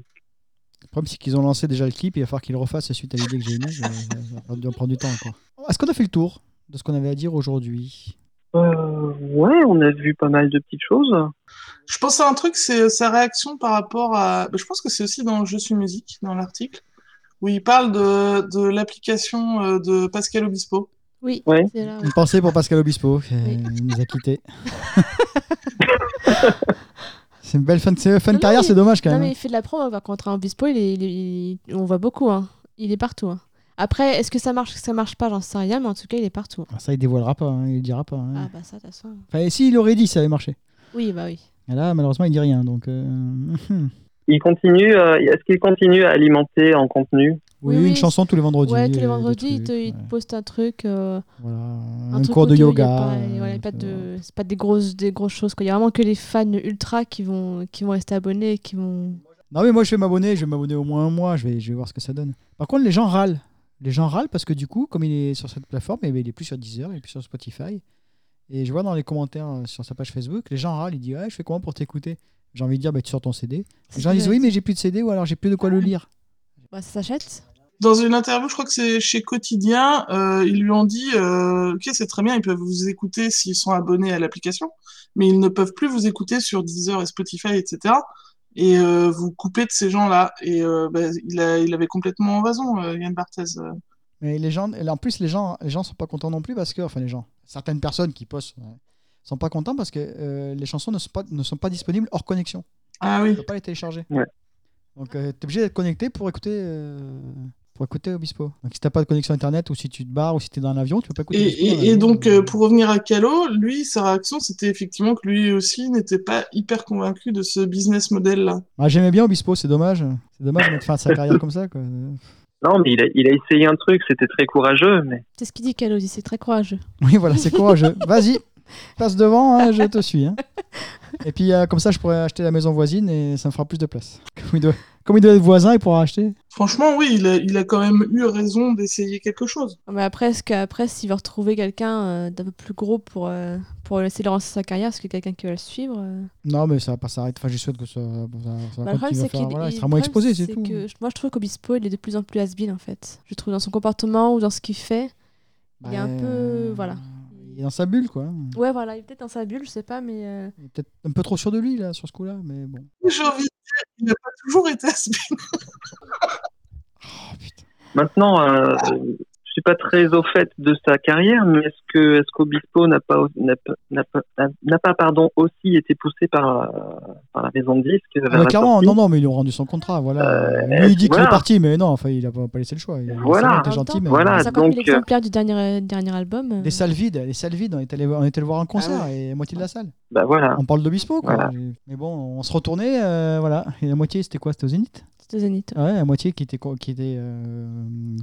Le problème, c'est qu'ils ont lancé déjà le clip, il va falloir qu'ils le refassent suite à l'idée que j'ai émise. Ça va prendre du temps encore. Est-ce qu'on a fait le tour de ce qu'on avait à dire aujourd'hui? Euh, ouais, on a vu pas mal de petites choses. Je pense à un truc, c'est sa réaction par rapport à. bah, Je pense que c'est aussi dans Je suis musique, dans l'article, où il parle de, de l'application euh, de Pascal Obispo. Oui, Ouais. c'est là. Une pensée pour Pascal Obispo, qui Oui. nous a quittés. c'est une belle fin de, fin de Non, carrière, c'est dommage quand Non, même. mais il fait de la promo. Par contre, un Obispo, il est, il est- il- on voit beaucoup. Hein. Il est partout. hein. Après, est-ce que ça marche, que ça marche pas? J'en sais rien, mais en tout cas, il est partout. Ah, Ça, il dévoilera pas, hein, il dira pas. hein. Ah, bah ça, de toute façon. Enfin, et s'il aurait dit, ça avait marché. Oui, bah oui. Et là, malheureusement, il dit rien. Donc, euh, Il continue. euh, Est-ce qu'il continue à alimenter en contenu? Oui, Oui, une oui, chanson tous les vendredis. Ouais, tous les euh, vendredis, il te, il te poste un truc. euh, Voilà, un un truc cours de il yoga. et voilà, il pas de, c'est pas des grosses, des grosses choses. quoi. Il y a vraiment que les fans ultra qui vont, qui vont rester abonnés, qui vont. Non, mais moi, je vais m'abonner. Je vais m'abonner au moins un mois. Je vais, je vais voir ce que ça donne. Par contre, les gens râlent. Les gens râlent parce que du coup, comme il est sur cette plateforme, eh ben, il est plus sur Deezer, il est plus sur Spotify. Et je vois dans les commentaires euh, sur sa page Facebook, les gens râlent. Ils disent ouais, Je fais comment pour t'écouter? J'ai envie de dire bah, Tu sors ton CD. Les gens disent Oui, mais j'ai plus de CD ou alors j'ai plus de quoi le lire. Bah, ça s'achète. Dans une interview, je crois que c'est chez Quotidien, euh, ils lui ont dit euh, Ok, c'est très bien, ils peuvent vous écouter s'ils sont abonnés à l'application, mais ils ne peuvent plus vous écouter sur Deezer et Spotify, etc. Et euh, vous coupez de ces gens-là. Et euh, bah, il, a, il avait complètement raison, euh, Yann Barthez. euh. Mais les gens, et en plus, les gens, les gens sont pas contents non plus parce que, enfin, les gens, certaines personnes qui postent ouais, sont pas contents parce que euh, les chansons ne sont pas, ne sont pas disponibles hors connexion. Ah Tu oui. peux pas les télécharger. Ouais. Donc, tu es obligé d'être connecté pour écouter, euh, pour écouter Obispo. Donc, si t'as pas de connexion internet ou si tu te barres ou si tu es dans l'avion, tu peux pas écouter Et, Obispo et- et l'avion. donc, euh, pour revenir à Calo, lui, sa réaction, c'était effectivement que lui aussi n'était pas hyper convaincu de ce business model-là. Ah, J'aimais bien Obispo, c'est dommage. C'est dommage de faire sa carrière comme ça. Quoi. Non, mais il a, il a essayé un truc, c'était très courageux, mais C'est ce qu'il dit, Kalodi. C'est très courageux. Oui, voilà, c'est courageux. Vas-y, passe devant, hein, je te suis. hein. Et puis, euh, comme ça, je pourrais acheter la maison voisine et ça me fera plus de place. Comme il doit, Comme il doit être voisin, il pourra acheter. Franchement, oui, il a, il a quand même eu raison d'essayer quelque chose. Mais après, est-ce qu'après, s'il veut retrouver quelqu'un euh, d'un peu plus gros pour, euh, pour laisser le lancer sa carrière, est-ce que quelqu'un qui va le suivre euh? Non, mais ça va pas s'arrêter. Enfin, j'ai souhaite que ça, ça, ça Bah, va le problème, continuer à c'est faire- qu'il voilà, il il- sera moins exposé, c'est c'est tout. que je- moi, je trouve qu'Obispo, il est de plus en plus has en fait. Je trouve dans son comportement ou dans ce qu'il fait. il est un Bah, peu- voilà. Il est dans sa bulle, quoi. Ouais, voilà, il est peut-être dans sa bulle, je sais pas, mais. euh, Il est peut-être un peu trop sûr de lui, là, sur ce coup-là, mais bon. J'ai envie de dire, il n'a pas toujours été has-been. Oh, putain. Maintenant, euh, suis pas très au fait de sa carrière, mais est-ce que est-ce qu'Obispo n'a pas n'a pas n'a pas, pardon aussi été poussé par euh, par la maison de disques Ah, bah, la clairement, non, non, mais ils lui ont rendu son contrat, voilà. Euh, Lui, il dit qu'il voilà. est parti, mais non, enfin, il a pas, pas laissé le choix. Il, Voilà. était gentil, mais. voilà. 50 000 donc, euh, exemplaires du dernier, dernier album. euh, Les salles vides, les salles vides, on était allé, on était le voir en concert Ah et la moitié de la salle. Bah voilà. On parle d'Obispo, quoi. Voilà. Mais bon, on se retournait, euh, voilà. Et la moitié, c'était quoi? C'était au Zénith? C'était Zénith. Ouais, la moitié qui était, qui était euh,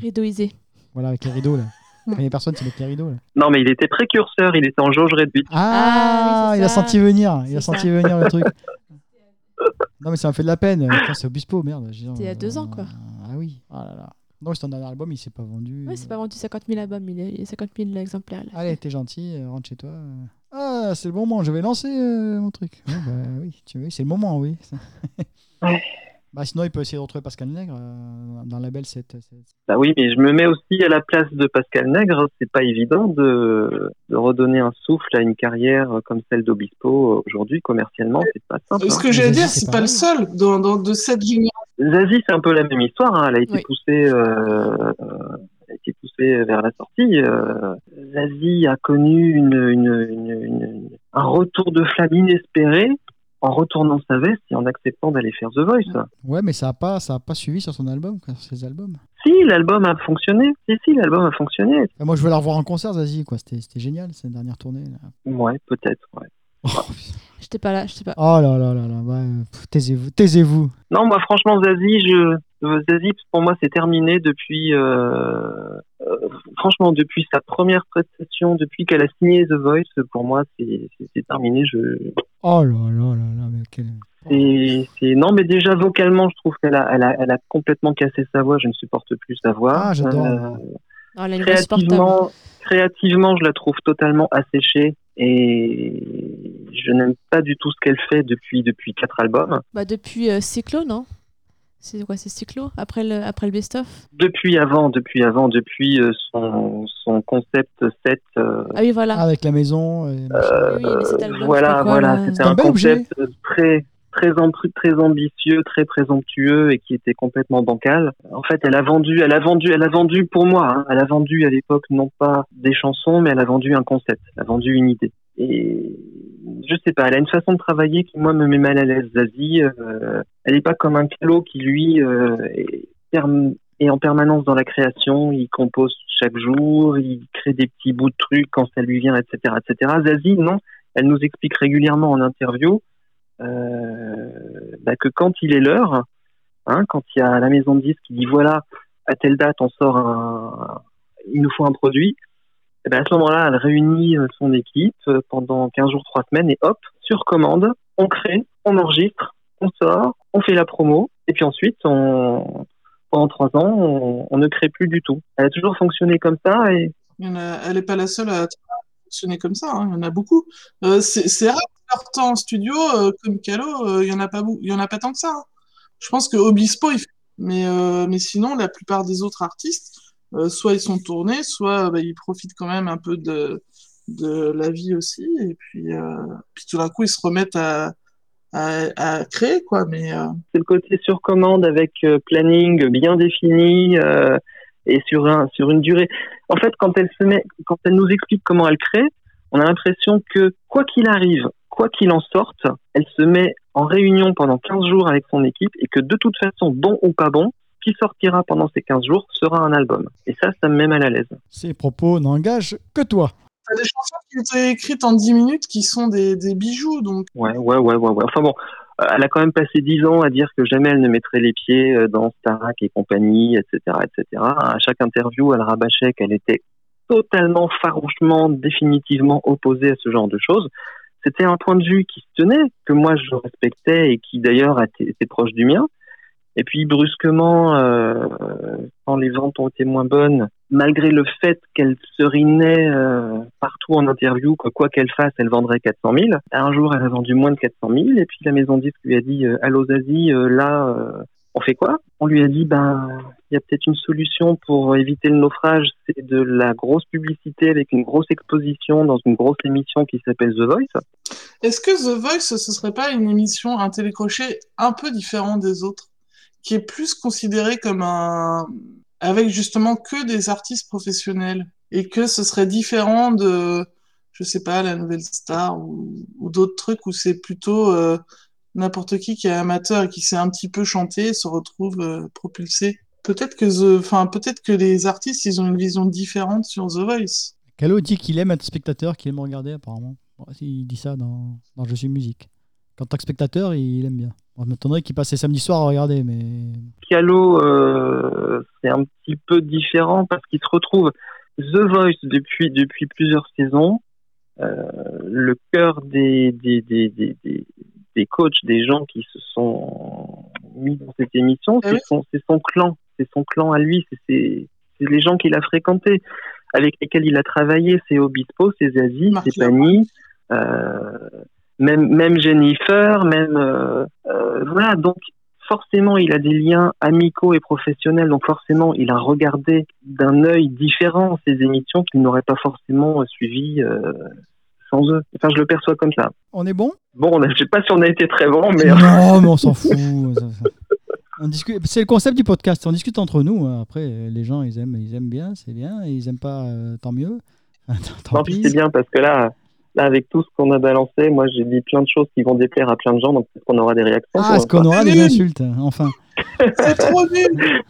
Rideauisé. Voilà, avec les rideaux, là. Y a personne, c'est avec les rideaux, là. Non, mais il était précurseur, il était en jauge réduite. Ah, Ah, oui, il a senti venir, il a senti venir le truc. Non, mais ça m'a fait de la peine. C'est Obispo, merde. C'était il y a deux ans, quoi. Ah oui. Ah là là. Non, c'est un dernier album, il s'est pas vendu. Ouais, c'est pas vendu 50 000 albums, il est 50 000 exemplaires. là. Allez, t'es gentil, euh, rentre chez toi. euh. Ah, c'est le moment, je vais lancer euh, mon truc. Bah oui, tu veux, c'est le moment, oui. Bah, sinon, il peut essayer de retrouver Pascal Nègre euh, dans la belle cette. Bah oui, mais je me mets aussi à la place de Pascal Nègre. C'est pas évident de, de redonner un souffle à une carrière comme celle d'Obispo aujourd'hui commerciellement. C'est pas simple. Ce hein. que j'allais dire, c'est c'est pas le seul dans, dans, de cette génération. Zazie, c'est un peu la même histoire. hein. Elle a été Oui. poussée, euh, euh, a été poussée vers la sortie. Euh, Zazie a connu une, une, une- une- un retour de flamme inespéré en retournant sa veste et en acceptant d'aller faire The Voice. Ouais, mais ça a pas, ça a pas suivi sur son album, ses albums. Si, l'album a fonctionné. Si, si, l'album a fonctionné. Enfin, moi, je veux la revoir en concert, Zazie, quoi. C'était c'était génial, cette dernière tournée. Là. Ouais, peut-être. Ouais. Oh. J'étais pas là, j'étais pas. Oh là là là là, bah, euh, taisez-vous, taisez-vous. Non, moi, franchement, Zazie, je, euh, Zazie, pour moi, c'est terminé depuis, euh, euh, franchement, depuis sa première prestation, depuis qu'elle a signé The Voice, pour moi, c'est terminé. Je, Oh là là là là, mais quel... c'est, c'est- non, mais déjà vocalement, je trouve qu'elle a, elle a, elle a complètement cassé sa voix. Je ne supporte plus sa voix. Ah, j'adore. Euh, Oh, créativement, créativement, je la trouve totalement asséchée et je n'aime pas du tout ce qu'elle fait depuis depuis quatre albums. Bah, depuis euh, Cyclo, non? C'est quoi, c'est Cyclo? Après le, après le best-of? Depuis avant, depuis avant, depuis euh, son, son concept 7. euh, Ah oui, voilà. Ah, avec la maison. et machin. oui, oui, mais cet album, je voilà, quoi, voilà, là. c'était C'est un un bel objet. concept très très très ambitieux, très présomptueux et qui était complètement bancal. En fait, elle a vendu, elle a vendu, elle a vendu pour moi. hein, elle a vendu à l'époque non pas des chansons, mais elle a vendu un concept, elle a vendu une idée. Et je sais pas, elle a une façon de travailler qui moi me met mal à l'aise. Zazie, euh, elle n'est pas comme un Calo qui lui euh, est, est en permanence dans la création. Il compose chaque jour, il crée des petits bouts de trucs quand ça lui vient, etc., etc. Zazie, non, elle nous explique régulièrement en interview bah, que quand il est l'heure, hein, quand il y a la maison de disques qui dit voilà, à telle date on sort un, il nous faut un produit, et ben à ce moment-là, elle réunit euh, son équipe euh, pendant 15 jours, 3 semaines et hop, sur commande, on crée, on enregistre, on sort, on fait la promo et puis ensuite pendant trois ans, on, ne crée plus du tout. Elle a toujours fonctionné comme ça et elle n'est pas la seule à fonctionner comme ça. hein, Il y en a beaucoup. Euh, c'est rare leur temps en studio, euh, comme Calo, euh, il y en a pas il y en a pas tant que ça. hein. Je pense que Obispo, mais mais sinon, la plupart des autres artistes, soit ils sont tournés, soit bah, ils profitent quand même un peu de de la vie aussi, et puis puis tout d'un coup ils se remettent à à, créer quoi. Mais c'est le côté sur commande avec planning bien défini et sur un sur une durée. En fait, quand elle se met, quand elle nous explique comment elle crée, on a l'impression que quoi qu'il arrive, quoi qu'il en sorte, elle se met en réunion pendant 15 jours avec son équipe et que de toute façon, bon ou pas bon, qui sortira pendant ces 15 jours sera un album. Et ça, ça me met mal à l'aise. Ces propos n'engagent que toi. t'as des chansons qui étaient écrites en 10 minutes qui sont des, des bijoux, donc Ouais, ouais, ouais, ouais, ouais. Enfin bon, elle a quand même passé dix ans à dire que jamais elle ne mettrait les pieds euh, dans Starac et compagnie, etc., etc. À chaque interview, elle rabâchait qu'elle était totalement, farouchement, définitivement opposée à ce genre de choses. C'était un point de vue qui se tenait, que moi je respectais et qui d'ailleurs était était proche du mien. Et puis brusquement, euh, quand les ventes ont été moins bonnes, malgré le fait qu'elle serinait euh, partout en interview que quoi qu'elle fasse, elle vendrait 400 000. Un jour, elle a vendu moins de 400 000 et puis la maison disque lui a dit euh, Allô Zazie, euh, là, euh, on fait quoi? On lui a dit Ben, il y a peut-être une solution pour éviter le naufrage, c'est de la grosse publicité avec une grosse exposition dans une grosse émission qui s'appelle The Voice. Est-ce que The Voice, ce serait pas une émission, un télécrochet un peu différent des autres, qui est plus considéré comme un, avec justement que des artistes professionnels, et que ce serait différent de, je sais pas, la Nouvelle Star ou, d'autres trucs où c'est plutôt euh, n'importe qui qui est amateur et qui sait un petit peu chanter se retrouve euh, propulsé. Peut-être que, enfin, peut-être que les artistes, ils ont une vision différente sur The Voice. Calo dit qu'il aime être spectateur, qu'il aime regarder apparemment. Il dit ça dans Je suis musique. En tant que spectateur, il aime bien. Bon, je m'attendrais qu'il passe les samedis soirs à regarder, mais Pialo, euh, c'est un petit peu différent parce qu'il se retrouve The Voice depuis depuis plusieurs saisons. Euh, le cœur des des, des, des, des des coachs, des gens qui se sont mis dans cette émission, Ah c'est oui son c'est son clan, c'est son clan à lui, c'est les gens qu'il a fréquentés, avec lesquels il a travaillé, c'est Obispo, c'est Zazie, c'est Pani, euh, même même Jennifer, même euh, euh, voilà donc forcément, il a des liens amicaux et professionnels, donc forcément, il a regardé d'un œil différent ces émissions qu'il n'aurait pas forcément suivies euh, sans eux. Enfin, je le perçois comme ça. on est bon? Bon, je sais pas si on a été très bon, mais Non, mais on s'en fout. Discute- C'est le concept du podcast. On discute entre nous. hein. Après, les gens, ils aiment, ils aiment bien, c'est bien. Ils aiment pas, euh, tant mieux. Tant- tant non, pis. c'est bien parce que là, là, avec tout ce qu'on a balancé, moi, j'ai dit plein de choses qui vont déplaire à plein de gens, donc peut-être qu'on aura des réactions. Ah, est-ce qu'on aura Ah, des insultes Enfin. C'est trop nul!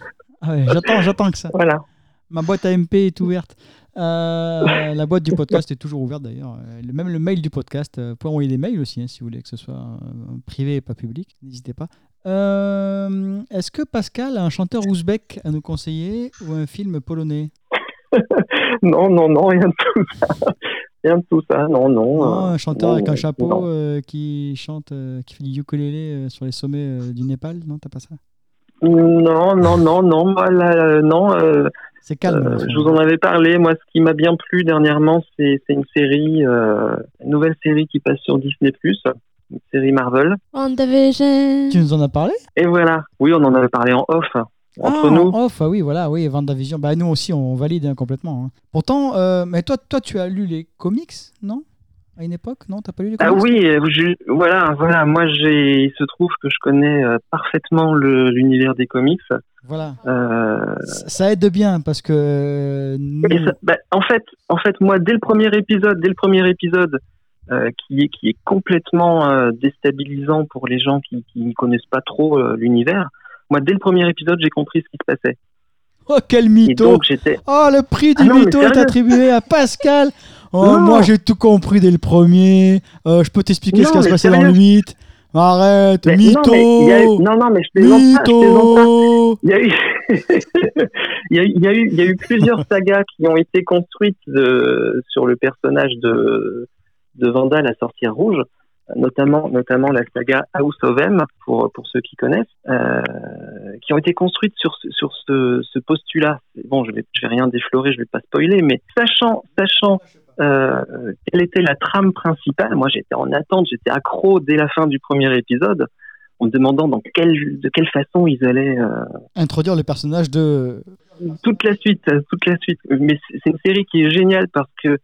Ah ouais, j'attends, j'attends que ça. Voilà. Ma boîte AMP est ouverte. Euh, la boîte du podcast est toujours ouverte d'ailleurs. Euh, Même le mail du podcast. Euh, vous pouvez envoyer des mails aussi hein, si vous voulez que ce soit privé et pas public. N'hésitez pas. Euh, Est-ce que Pascal a un chanteur ouzbek à nous conseiller ou un film polonais? Non, non, non, rien de tout ça. Rien de tout ça, non, non. Non, euh, Un chanteur non, avec un non, chapeau euh, qui chante, euh, qui fait du ukulélé euh, sur les sommets euh, du Népal Non, t'as pas ça? Non, non, non, non, moi, là, euh, non. euh, C'est calme. Euh, je vous en avais parlé. Moi, ce qui m'a bien plu dernièrement, c'est c'est une série, euh, une nouvelle série qui passe sur Disney+, une série Marvel. WandaVision. Tu nous en as parlé? Et voilà. Oui, on en avait parlé en off entre Ah, nous. Off, ah oui, voilà, oui, Vendavision. Bah, nous aussi, on valide hein, complètement. hein. Pourtant, euh, mais toi, toi, tu as lu les comics, non? À une époque, non? T'as pas lu les Ah comics? oui, euh, je- voilà, voilà. Moi, j'ai, il se trouve que je connais euh, parfaitement l'univers des comics. Voilà. Euh, Ça aide bien parce que nous- et ça- bah, en fait, en fait, moi, dès le premier épisode, dès le premier épisode, euh, qui est qui est complètement déstabilisant pour les gens qui qui ne connaissent pas trop l'univers. Moi, dès le premier épisode, j'ai compris ce qui se passait. Oh, quel mytho donc. Oh, le prix du Ah non, mytho est attribué à Pascal Oh, Non. moi, j'ai tout compris dès le premier. Euh, je peux t'expliquer ce qui se passer dans le 8. Arrête, Mais mytho Non, mais eu- non, non, mais je plaisante pas, Il y a eu, il y a eu, il y a eu, il y a eu plusieurs sagas qui ont été construites de- sur le personnage de, de Vanda, la sorcière rouge, notamment, notamment la saga House of M, pour, pour ceux qui connaissent, euh, qui ont été construites sur, ce- sur ce, ce postulat. Bon, je vais, je vais rien déflorer, je vais pas spoiler, mais sachant, sachant euh, quelle était la trame principale, moi j'étais en attente, j'étais accro dès la fin du premier épisode, en me demandant dans quelle, de quelle façon ils allaient euh, Introduire le personnage de. toute la suite, toute la suite. Mais c'est une série qui est géniale parce que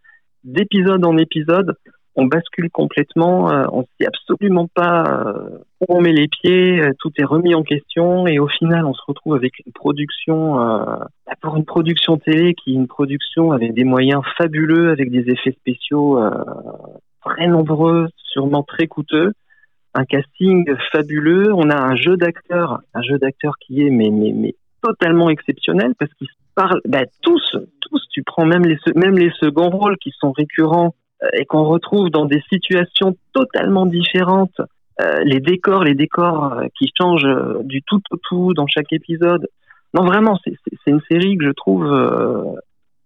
d'épisode en épisode, on bascule complètement, euh, on sait absolument pas euh, où on met les pieds, euh, tout est remis en question et au final, on se retrouve avec une production, bah, pour une production télé qui est une production avec des moyens fabuleux, avec des effets spéciaux très nombreux, sûrement très coûteux. Un casting fabuleux, on a un jeu d'acteurs, un jeu d'acteurs qui est mais, mais, totalement exceptionnel parce qu'ils parlent bah, tous, tous. Tu prends même les même les seconds rôles qui sont récurrents et qu'on retrouve dans des situations totalement différentes. Euh, les décors, les décors euh, qui changent euh, du tout au tout dans chaque épisode. Non, vraiment, c'est une série que je trouve euh,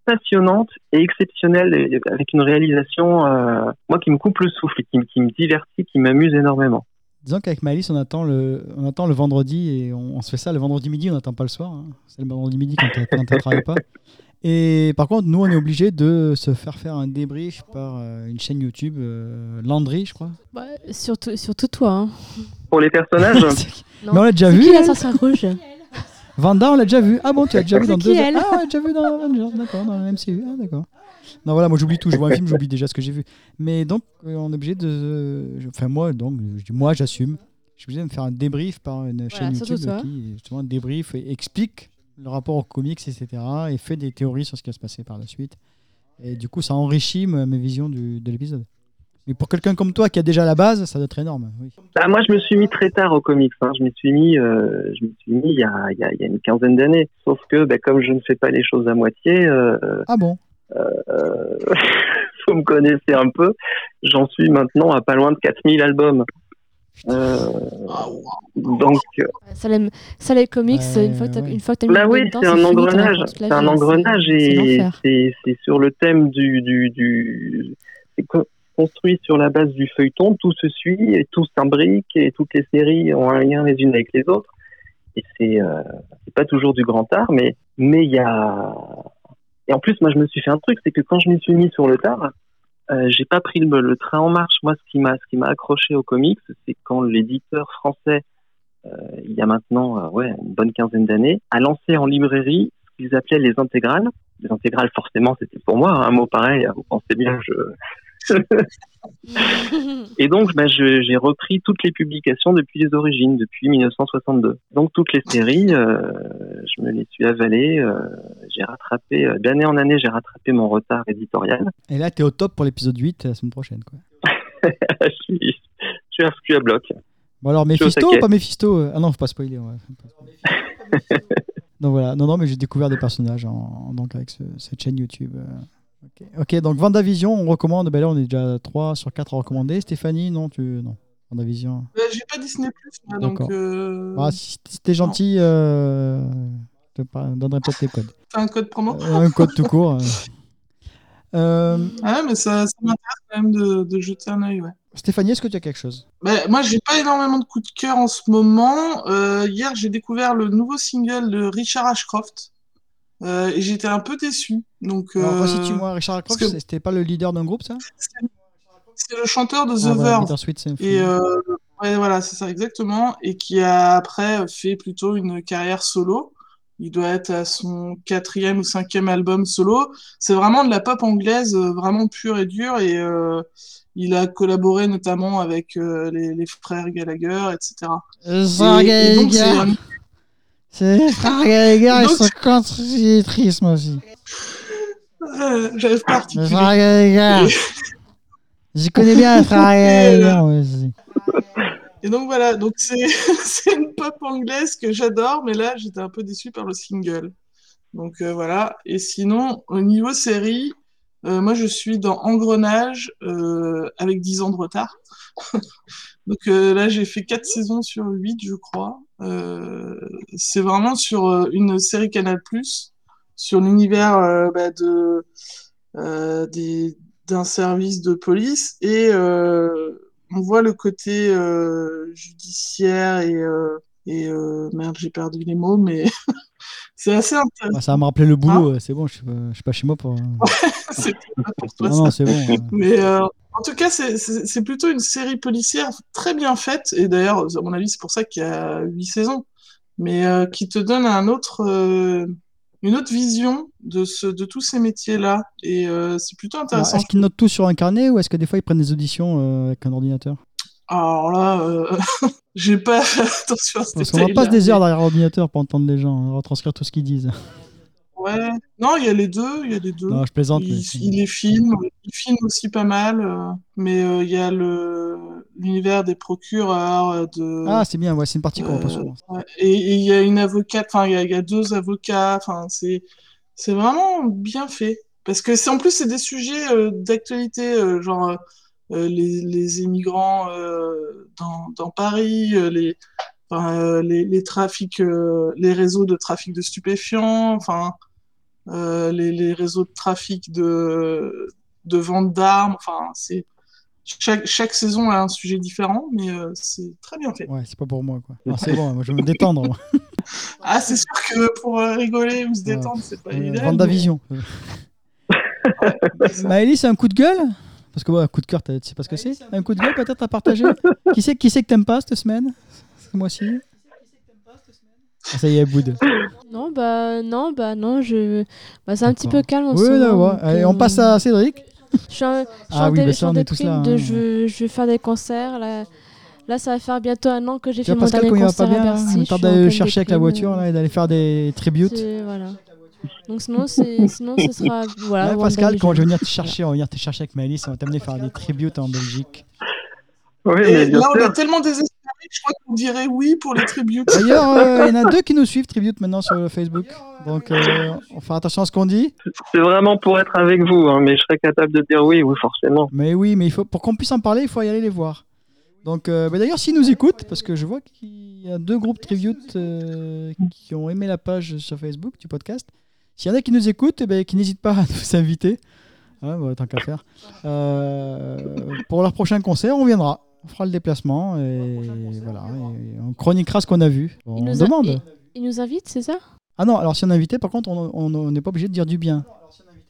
passionnante et exceptionnelle avec une réalisation, euh, moi, qui me coupe le souffle, qui, qui me divertit, qui m'amuse énormément. Disons qu'avec Maëlys, on attend le, on attend le vendredi et on, on se fait ça le vendredi midi, on n'attend pas le soir. hein. C'est le vendredi midi quand tu ne travailles pas. Et par contre, nous, on est obligé de se faire faire un débrief par euh, une chaîne YouTube, euh, Landry, je crois. Ouais, surtout, surtout toi. Hein. Pour les personnages, Non. Mais on l'a déjà C'est vu. qui la elle sorcière rouge? Vanda, on l'a déjà vu. Ah bon, tu l'as déjà vu C'est dans qui, deux. elle? Ah, on l'a déjà vu dans Avengers, d'accord, dans le MCU. Ah, d'accord. Non, voilà, moi j'oublie tout. Je vois un film, j'oublie déjà ce que j'ai vu. Mais donc, euh, on est obligé de. je- Enfin, moi, donc, moi, j'assume. Je suis obligé de me faire un débrief par une chaîne YouTube toi. qui, justement, débrief et explique le rapport aux comics, etc. Et fait des théories sur ce qui va se passer par la suite. Et du coup, ça enrichit mes visions du- de l'épisode. Mais pour quelqu'un comme toi qui a déjà la base, ça doit être énorme. Oui. Bah, moi, je me suis mis très tard aux comics. Hein. Je me suis mis, euh, je me suis mis il y a, il y a, il y a une quinzaine d'années. Sauf que, bah, comme je ne fais pas les choses à moitié, euh, Ah bon? euh, vous me connaissez un peu, j'en suis maintenant à pas loin de 4000 albums. Euh, donc, euh, ça, les comics, Ouais, une fois que ouais. mis bah oui, c'est un engrenage. C'est un engrenage et c'est sur le thème du, du, du c'est co- construit sur la base du feuilleton. Tout se suit et tout s'imbrique et toutes les séries ont un lien les unes avec les autres. Et c'est euh, c'est pas toujours du grand art, mais mais il y a et en plus moi je me suis fait un truc, c'est que quand je m'y suis mis sur le tard, euh, j'ai pas pris le, le train en marche. Moi, ce qui m'a ce qui m'a accroché au comics, c'est quand l'éditeur français euh, il y a maintenant euh, ouais, une bonne quinzaine d'années, a lancé en librairie ce qu'ils appelaient les intégrales. Les intégrales, forcément, c'était pour moi, hein, un mot pareil, vous pensez bien. Je... Et donc, bah, j'ai repris toutes les publications depuis les origines, depuis 1962. Donc, toutes les séries, euh, je me les suis avalées. euh, j'ai rattrapé, euh, d'année en année, j'ai rattrapé mon retard éditorial. Et là, tu es au top pour l'épisode 8 la semaine prochaine. Quoi. je suis, je suis inscrit à bloc. Bon alors Mephisto ou pas Mephisto euh? Ah non, faut pas spoiler. ouais. Donc voilà, non non, mais j'ai découvert des personnages en, donc avec ce- cette chaîne YouTube. Ok, donc Vendavision, on recommande. Ben là, on est déjà 3 sur 4 à recommander. Stéphanie, non, tu non. Vendavision. Euh, J'ai pas Disney Plus, moi, donc euh, Ah, si, t'es gentil, euh, je te donnerai peut-être tes codes. t'as un code promo. Euh, un code tout court. euh. Euh, Ah, mais ça, ça m'intéresse quand même de, de jeter un œil, ouais. Stéphanie, est-ce que tu as quelque chose? Bah, moi, j'ai pas énormément de coups de cœur en ce moment. Euh, hier, j'ai découvert le nouveau single de Richard Ashcroft. Euh, et j'étais un peu déçu. Donc, euh, resitue-moi, Richard Croft, parce que- c'était pas le leader d'un groupe, ça c'est- le chanteur de The Ah, Verve. Et euh, ouais, voilà, c'est ça exactement. Et qui a après fait plutôt une carrière solo. Il doit être à son quatrième ou cinquième album solo. C'est vraiment de la pop anglaise, euh, vraiment pure et dure. Et euh, il a collaboré notamment avec euh, les, les frères Gallagher, etc. Et- et donc, c'est un- C'est frère Gallagher, ils sont moi aussi. Euh, J'arrive pas à Les articuler. frères Gallagher. Je connais bien les frères Gallagher, aussi. Et donc voilà, donc c'est c'est une pop anglaise que j'adore, mais là j'étais un peu déçu par le single. Donc euh, voilà. Et sinon, au niveau série, euh, moi je suis dans Engrenage euh, avec 10 ans de retard. donc là j'ai fait 4 saisons sur 8, je crois. Euh, c'est vraiment sur euh, une série Canal+, sur l'univers euh, bah, de d'un service de police et on voit le côté judiciaire et, et euh, merde, j'ai perdu les mots, mais c'est assez intéressant. Bah, ça va me rappeler le boulot, euh, c'est bon, je suis, pas, je suis pas chez moi pour. C'est Non, non, c'est bon. Mais euh, en tout cas, c'est- plutôt une série policière très bien faite. Et d'ailleurs, à mon avis, c'est pour ça qu'il y a huit saisons. Mais euh, qui te donne un autre, euh, une autre vision de, ce, de tous ces métiers-là. Et euh, c'est plutôt intéressant. Est-ce qu'ils notent tout sur un carnet ou est-ce que des fois ils prennent des auditions avec un ordinateur? Alors là, j'ai pas fait attention à ce Parce qu'on va détail-là, passe des heures derrière l'ordinateur pour entendre les gens, hein, retranscrire tout ce qu'ils disent. Ouais. Non, il y a les deux. Il y a les deux. Non, je plaisante. il, mais- il les filme, il filme aussi pas mal, euh, mais euh, il y a le l'univers des procureurs euh, de Ah, c'est bien, ouais, c'est une partie qu'on pas euh, souvent. et et il y a une avocate, enfin il y a, il y a deux avocats, enfin c'est c'est vraiment bien fait parce que c'est en plus c'est des sujets euh, d'actualité, genre les les immigrants dans dans Paris, les enfin, euh, les les trafics, euh, les réseaux de trafic de stupéfiants, enfin euh, les, les réseaux de trafic de, de vente d'armes. Enfin, c'est chaque, chaque saison a un sujet différent, mais euh, c'est très bien fait. Ouais, c'est pas pour moi, quoi. Non, c'est bon, moi, je vais me détendre. moi. Ah, c'est sûr que pour euh, rigoler ou se détendre, c'est pas Euh, évident. Vendavision. Maëlys, c'est un coup de gueule? Parce que, ouais, coup de cœur, tu sais pas ce que c'est? Un coup de gueule, peut-être, à partager? Qui c'est qui c'est que t'aimes pas cette semaine? Ce mois-ci Ah, Ça y est, Boud. Non, bah non, bah non, je. Bah, c'est un petit peu calme en Oui, ce moment. d'accord. donc, Allez, euh, on passe à Cédric. Je suis en, Ah oui, bah je suis ça, en on est tous déprime là, de hein. je, veux- je vais faire des concerts. Là, là, ça va faire bientôt un an que j'ai fait mon Pascal, dernier va pas concert à bien, Bercy. on en d'aller chercher avec la voiture euh, là, et d'aller faire des tributes. Voilà. Donc sinon, c'est, sinon ce sera. Voilà, Ouais, Pascal, quand je vais venir te chercher, on va venir te chercher avec Maëlys, on va t'amener faire des tributes en Belgique. Oui, mais bien là, on est tellement désespérés, je crois qu'on dirait oui pour les tributes. D'ailleurs, euh, il y en a deux qui nous suivent, Tribute, maintenant sur le Facebook. Donc, euh, on va faire attention à ce qu'on dit. C'est vraiment pour être avec vous, hein, mais je serais capable de dire oui, oui, forcément. Mais oui, mais il faut, pour qu'on puisse en parler, il faut y aller les voir. Donc, euh, bah d'ailleurs, s'ils nous écoutent, parce que je vois qu'il y a deux groupes Tribute euh, qui ont aimé la page sur Facebook du podcast. S'il y en a qui nous écoutent, eh ben, qui n'hésitent pas à nous inviter. Hein, bah, tant qu'à faire. Euh, pour leur prochain concert, on viendra. On fera le déplacement et voilà. et on chroniquera ce qu'on a vu. Il On nous a- demande. il- Il nous invite, c'est ça? Ah non, alors si on est invité, par contre, on n'est pas obligé de dire du bien.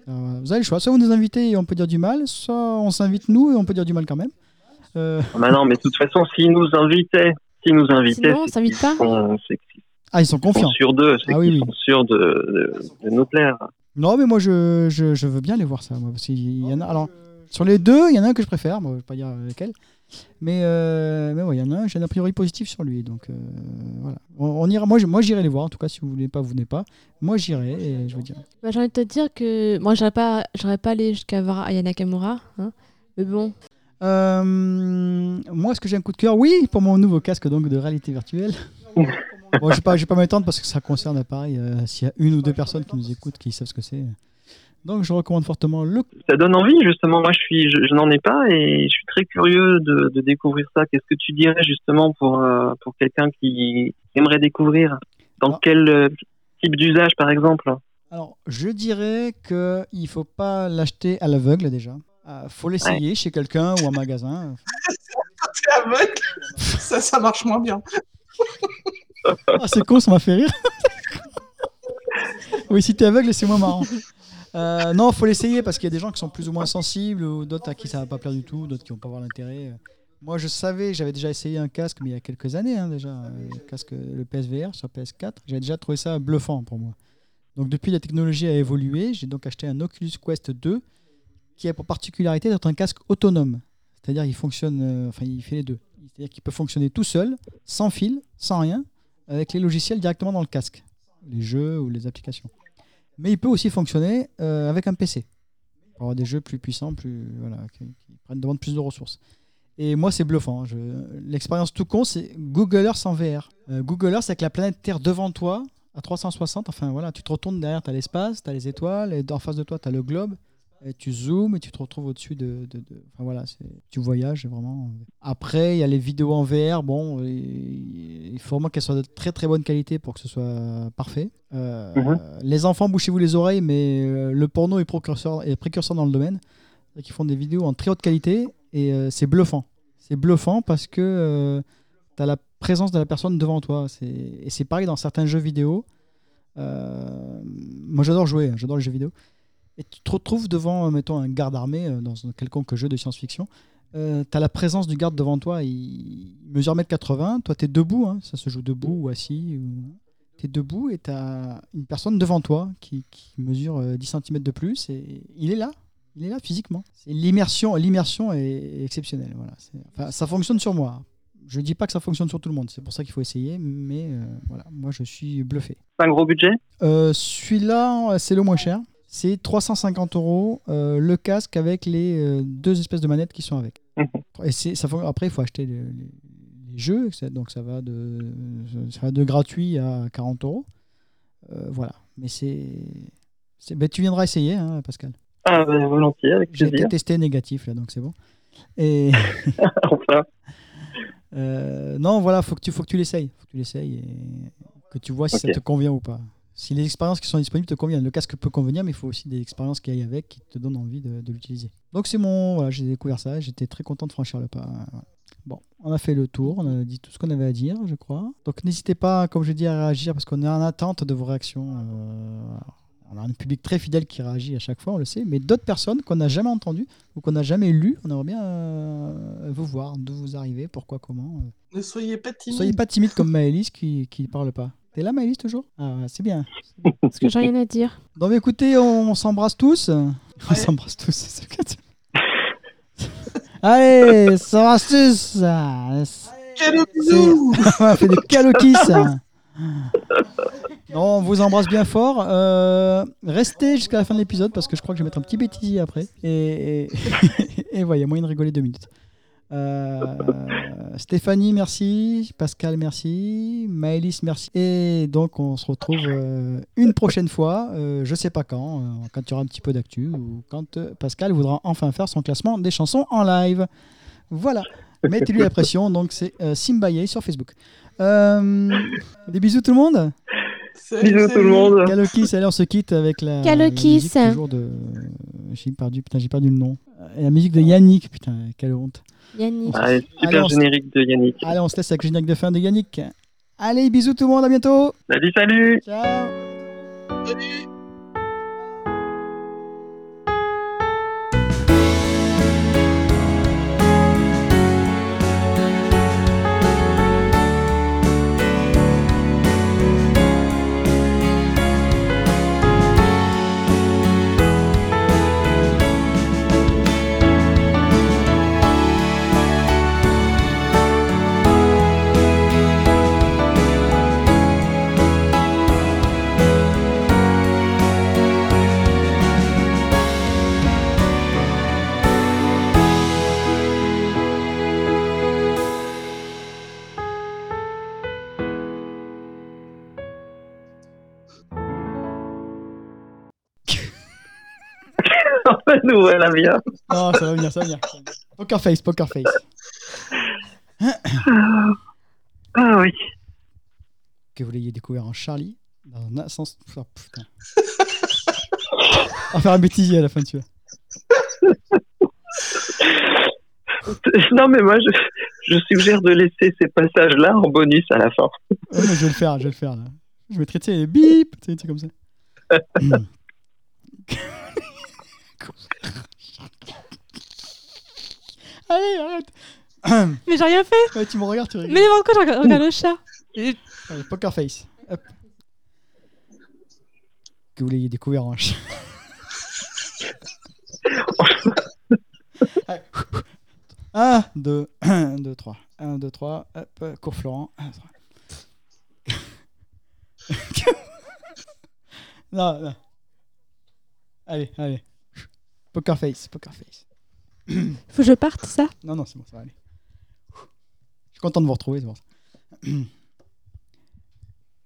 Euh, vous avez le choix. Soit vous nous invitez et on peut dire du mal, soit on s'invite nous et on peut dire du mal quand même. Euh, Ah bah non, mais de toute façon, s'ils nous invitaient, s'ils nous invitaient, Sinon, on s'invite pas sont, c'est qu'ils Ah, ils sont sont confiants. sûrs d'eux, c'est Ah oui, qu'ils oui. sont sûrs de, de, de nous plaire. Non, mais moi, je, je, je veux bien aller voir ça. Moi, parce qu'il y en a, alors, sur les deux, il y en a un que je préfère. Moi, je ne vais pas dire lequel. Mais, euh, mais ouais, il y en a un, j'ai un a priori positif sur lui. Donc, euh, voilà. On, on ira, moi, je- moi, j'irai les voir. En tout cas, si vous voulez pas, vous venez pas. Moi, j'irai et je vous dirai. bah, J'ai envie de te dire que. Moi, j'aurais pas, j'aurais pas allé jusqu'à voir Aya Nakamura. Hein. Mais bon, Euh, moi, est-ce que j'ai un coup de cœur? Oui, pour mon nouveau casque donc de réalité virtuelle. bon, je ne vais pas, je vais pas m'étendre parce que ça concerne pareil. euh, S'il y a une ou deux personnes qui nous écoutent qui savent ce que c'est. Donc, je recommande fortement le. Ça donne envie, justement. Moi, je suis, je, je n'en ai pas et je suis très curieux de, de découvrir ça. Qu'est-ce que tu dirais justement pour euh, pour quelqu'un qui aimerait découvrir Dans Ah. quel euh, type d'usage, par exemple? Alors, je dirais qu'il ne faut pas l'acheter à l'aveugle déjà. Il faut l'essayer chez quelqu'un ou en magasin. Quand t'es aveugle, ça, ça marche moins bien. Ah, c'est con, ça m'a fait rire. oui, si t'es aveugle, c'est moins marrant. Euh, non, faut l'essayer parce qu'il y a des gens qui sont plus ou moins sensibles ou d'autres à qui ça va pas plaire du tout, d'autres qui vont pas voir l'intérêt. Moi, je savais, j'avais déjà essayé un casque, mais il y a quelques années hein, déjà, euh, le le PSVR sur PS4. J'avais déjà trouvé ça bluffant pour moi. Donc depuis, la technologie a évolué. J'ai donc acheté un Oculus Quest 2 qui a pour particularité d'être un casque autonome. C'est-à-dire il fonctionne, euh, enfin il fait les deux. C'est-à-dire qu'il peut fonctionner tout seul, sans fil, sans rien, avec les logiciels directement dans le casque, les jeux ou les applications. Mais il peut aussi fonctionner euh, avec un PC pour avoir des jeux plus puissants, plus voilà, qui, prennent demandent plus de ressources. Et moi, c'est bluffant. hein. L'expérience tout con, c'est Google Earth en VR. Euh, Google Earth, c'est avec la planète Terre devant toi, à 360. Enfin, voilà, tu te retournes derrière, tu as l'espace, tu as les étoiles, et en face de toi, tu as le globe. Et tu zoomes et tu te retrouves au-dessus de, de- de- Enfin voilà, tu voyages vraiment. Après, il y a les vidéos en VR. Bon, il faut vraiment qu'elles soient de très très bonne qualité pour que ce soit parfait. Euh, Mhm. Les enfants, bouchez-vous les oreilles, mais euh, le porno est précurseur, est précurseur dans le domaine. Qu'ils font des vidéos en très haute qualité et euh, c'est bluffant. C'est bluffant parce que tu as la présence de la personne devant toi. Et c'est pareil dans certains jeux vidéo. Euh, moi, j'adore jouer, hein, j'adore les jeux vidéo. Et tu te retrouves devant, euh, mettons, un garde armé euh, dans un quelconque jeu de science-fiction. tu as la présence du garde devant toi, il mesure 1m80. Toi, tu es debout, hein, ça se joue debout ou assis. Tu es debout et tu as une personne devant toi qui, qui mesure euh, 10 cm de plus. Et il est là, il est là physiquement. L'immersion, l'immersion est exceptionnelle. Voilà. Enfin, ça fonctionne sur moi. Je dis pas que ça fonctionne sur tout le monde, c'est pour ça qu'il faut essayer, mais euh, voilà, moi je suis bluffé. Pas un gros budget? Euh, Celui-là, euh, c'est le moins cher. C'est 350 euros euh, le casque avec les euh, deux espèces de manettes qui sont avec. Mhm. Et ça, après, il faut acheter les, les- les jeux, donc ça va de, ça va de gratuit à 40 euros. Euh, voilà, mais c'est. ben, tu viendras essayer, hein, Pascal. Ah, bah, volontiers, avec J'ai testé négatif, là, donc c'est bon. Et enfin, euh, non, voilà, faut que tu, faut que tu l'essayes. Faut que tu l'essayes et que tu vois si ça te convient ou pas. Si les expériences qui sont disponibles te conviennent. Le casque peut convenir, mais il faut aussi des expériences qui aillent avec, qui te donnent envie de, de l'utiliser. Donc c'est mon, voilà, j'ai découvert ça, j'étais très content de franchir le pas. Voilà. Bon, on a fait le tour, on a dit tout ce qu'on avait à dire, je crois. Donc n'hésitez pas, comme je dis, à réagir parce qu'on est en attente de vos réactions. Euh, on a un public très fidèle qui réagit à chaque fois, on le sait, mais d'autres personnes qu'on n'a jamais entendues ou qu'on n'a jamais lues, on aimerait bien euh, vous voir, d'où vous arrivez, pourquoi, comment. euh. Ne soyez pas timide. Soyez pas timide comme Maëlys qui qui parle pas. T'es là Maëlys toujours? Ah ouais, c'est bien. Parce que j'ai rien à dire. Donc écoutez, on s'embrasse tous. On s'embrasse tous. c'est ce que tu- Allez, s'embrasse tous. Bisou On fait des calokis. Non, on vous embrasse bien fort. Euh, restez jusqu'à la fin de l'épisode parce que je crois que je vais mettre un petit bêtisier après. Et, et, et voilà, il y a moyen de rigoler deux minutes. Euh, Stéphanie, merci. Pascal, merci. Maëlys, merci. Et donc, on se retrouve euh, une prochaine fois. euh, je sais pas quand, euh, quand il y aura un petit peu d'actu ou quand euh, Pascal voudra enfin faire son classement des chansons en live. Voilà. Mettez-lui la pression. Donc, c'est euh, Simbaye sur Facebook. Euh, des bisous tout le monde. Salut, Bisous tout le monde. Calokis, allez, on se quitte avec la, la musique toujours de. J'ai perdu, putain, j'ai perdu le nom. Et la musique de Yannick, putain, quelle honte. Yannick. Ah, Allez, super on se- générique de Yannick. Allez, on se laisse avec le générique de fin de Yannick. Allez, bisous tout le monde, à bientôt. Salut, salut Ciao. Salut. Nous voilà bien. Non, ça va venir, ça va venir. Poker face, poker face. Ah oui. Que vous l'ayez découvert en Charlie, dans un sens. Oh, putain. On va faire un bêtisier à la fin, tu vois. Non, mais moi, je, je suggère de laisser ces passages-là en bonus à la fin. Ouais, mais je vais le faire, je vais le faire là. Je tu sais, les bip, tu sais, tu sais, comme ça. Allez, arrête. Mais j'ai rien fait. Ouais, tu me regardes, tu rigoles. Mais n'importe quoi, je regarde, regarde le chat. Allez, poker face. Hop. Que vous l'ayez découvert en ch- Allez. 1, 2, 1, 2, 3. 1, 2, 3. Hop, cours Florent. 1, 3. non, non. Allez, allez. Poker face, poker face. Faut que je parte, ça? Non, non, c'est bon, ça va aller. Je suis content de vous retrouver, c'est bon.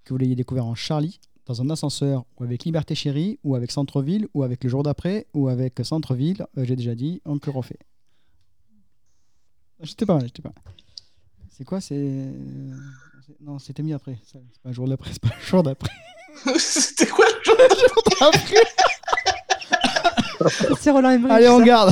Que vous l'ayez découvert en Charlie, dans un ascenseur, ou avec Liberté Chérie, ou avec Centre-Ville, ou avec Le Jour d'après, ou avec Centre-Ville, euh, j'ai déjà dit, on le refait. J'étais pas mal, j'étais pas mal. C'est quoi C'est. Non, c'était mis après. C'est pas le jour d'après, c'est pas le jour d'après. C'était quoi le jeu C'est Roland Emmerich. Allez, on ça. garde